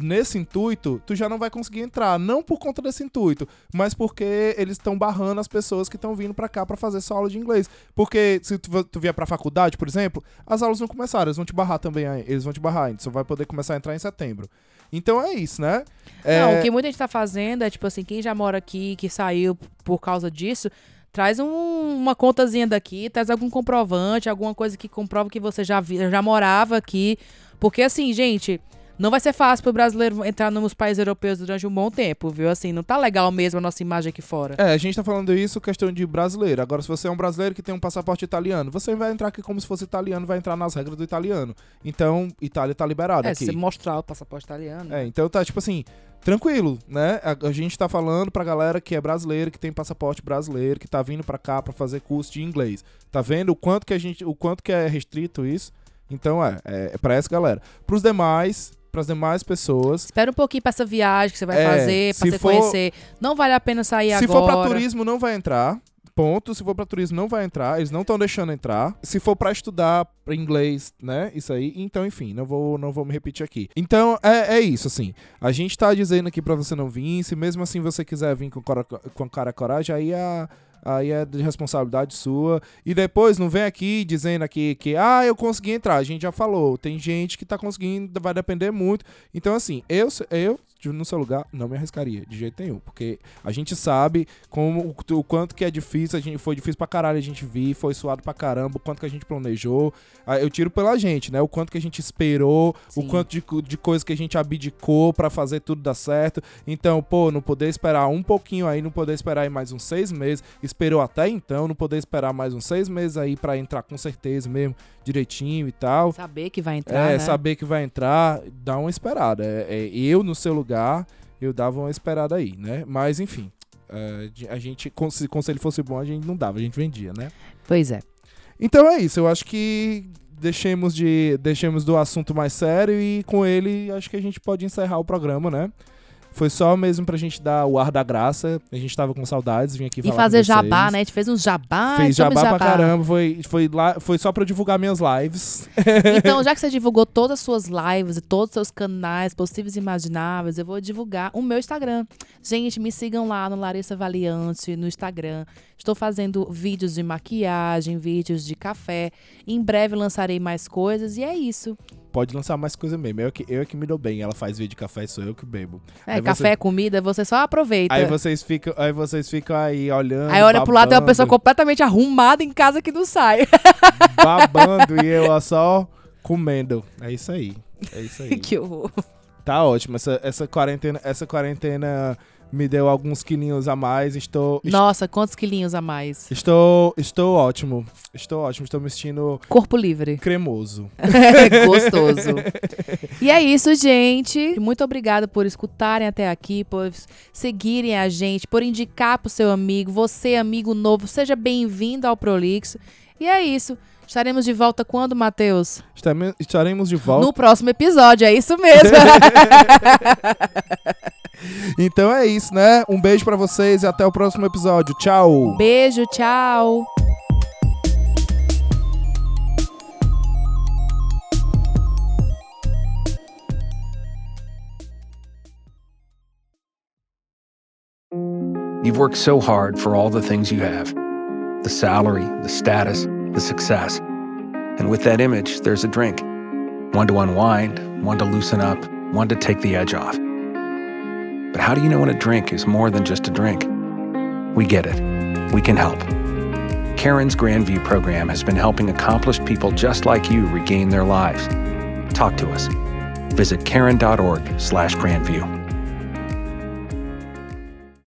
nesse intuito, tu já não vai conseguir entrar. Não por conta desse intuito, mas porque eles estão barrando as pessoas que estão vindo para cá para fazer sua aula de inglês. Porque se tu, tu vier pra faculdade, por exemplo, as aulas não começaram, eles vão te barrar também, eles vão te barrar ainda, só vai poder começar a entrar em setembro. Então é isso, né? É... Não, o que muita gente tá fazendo é, tipo assim, quem já mora aqui, que saiu por causa disso, traz um, uma contazinha daqui, traz algum comprovante, alguma coisa que comprova que você já, já morava aqui. Porque assim, gente, não vai ser fácil pro brasileiro entrar nos países europeus durante um bom tempo, viu? Assim, não tá legal mesmo a nossa imagem aqui fora. É, a gente tá falando isso questão de brasileiro. Agora, se você é um brasileiro que tem um passaporte italiano, você vai entrar aqui como se fosse italiano, vai entrar nas regras do italiano. Então, Itália tá liberada é, aqui. É, se você mostrar o passaporte italiano. É, então tá, tipo assim, tranquilo, né? A, a, gente tá falando pra galera que é brasileiro, que tem passaporte brasileiro, que tá vindo pra cá pra fazer curso de inglês. Tá vendo o quanto que a gente, o quanto que é restrito isso? Então é, é, é pra essa galera. Pros demais, para as demais pessoas. Espera um pouquinho para essa viagem que você vai é, fazer, para você for, conhecer. Não vale a pena sair se agora. Se for para turismo, não vai entrar. Ponto. Se for para turismo, não vai entrar. Eles não estão deixando entrar. Se for para estudar inglês, né? Isso aí. Então, enfim, não vou, não vou me repetir aqui. Então, é, é isso, assim. A gente tá dizendo aqui para você não vir. Se mesmo assim você quiser vir com, com cara coragem, aí a aí é de responsabilidade sua. E depois não vem aqui dizendo aqui que, ah, eu consegui entrar. A gente já falou, tem gente que tá conseguindo, vai depender muito. Então, assim, eu, eu no seu lugar, não me arriscaria, de jeito nenhum. Porque a gente sabe como, o, quanto que é difícil, a gente foi difícil pra caralho a gente vir, foi suado pra caramba, o quanto que a gente planejou. Ah, eu tiro pela gente, né? O quanto que a gente esperou, Sim. o quanto de, de coisa que a gente abdicou para fazer tudo dar certo. Então, pô, não poder esperar um pouquinho aí, não poder esperar aí mais uns seis meses, esperou até então, não poder esperar mais uns seis meses aí para entrar com certeza mesmo, direitinho e tal. Saber que vai entrar. É, né? saber que vai entrar, dá uma esperada. É, é, eu, no seu lugar, eu dava uma esperada aí, né? Mas, enfim. É, a gente, se conselho fosse bom, a gente não dava, a gente vendia, né? Pois é. Então é isso, eu acho que deixemos de deixemos do assunto mais sério e com ele acho que a gente pode encerrar o programa, né? Foi só mesmo pra gente dar o ar da graça. A gente tava com saudades, vim aqui e falar fazer jabá, né? A gente fez uns jabá. Fez jabá, jabá pra caramba. Foi, foi, lá, foi só pra divulgar minhas lives. Então, já que você divulgou todas as suas lives e todos os seus canais possíveis e imagináveis, eu vou divulgar o meu Instagram. Gente, me sigam lá no Larissa Valiante, no Instagram. Estou fazendo vídeos de maquiagem, vídeos de café. Em breve lançarei mais coisas e é isso pode lançar mais coisa mesmo. Eu que, eu é que me dou bem. Ela faz vídeo de café, sou eu que bebo. É, aí café, você... comida, você só aproveita. Aí vocês ficam aí, vocês ficam aí olhando. Aí olha babando. pro lado, tem uma pessoa completamente arrumada em casa que não sai. Babando e eu só comendo. É isso aí. É isso aí. que horror. Tá ótimo. Essa, essa quarentena. Essa quarentena me deu alguns quilinhos a mais. Estou. Nossa, quantos quilinhos a mais? Estou, estou ótimo. Estou ótimo. Estou me sentindo. Corpo livre. Cremoso. Gostoso. e é isso, gente. Muito obrigada por escutarem até aqui, por seguirem a gente, por indicar pro seu amigo. Você, amigo novo, seja bem-vindo ao Prolixo. E é isso. Estaremos de volta quando, Matheus? Estaremos de volta. No próximo episódio, é isso mesmo. então é isso, né? Um beijo para vocês e até o próximo episódio. Tchau. Beijo, tchau. You've worked so hard for all the things you have the salary, the status the success. And with that image, there's a drink one to unwind, one to loosen up, one to take the edge off. But how do you know when a drink is more than just a drink? We get it. We can help. Karen's Grandview program has been helping accomplished people just like you regain their lives. Talk to us. Visit karen.org slash grandview.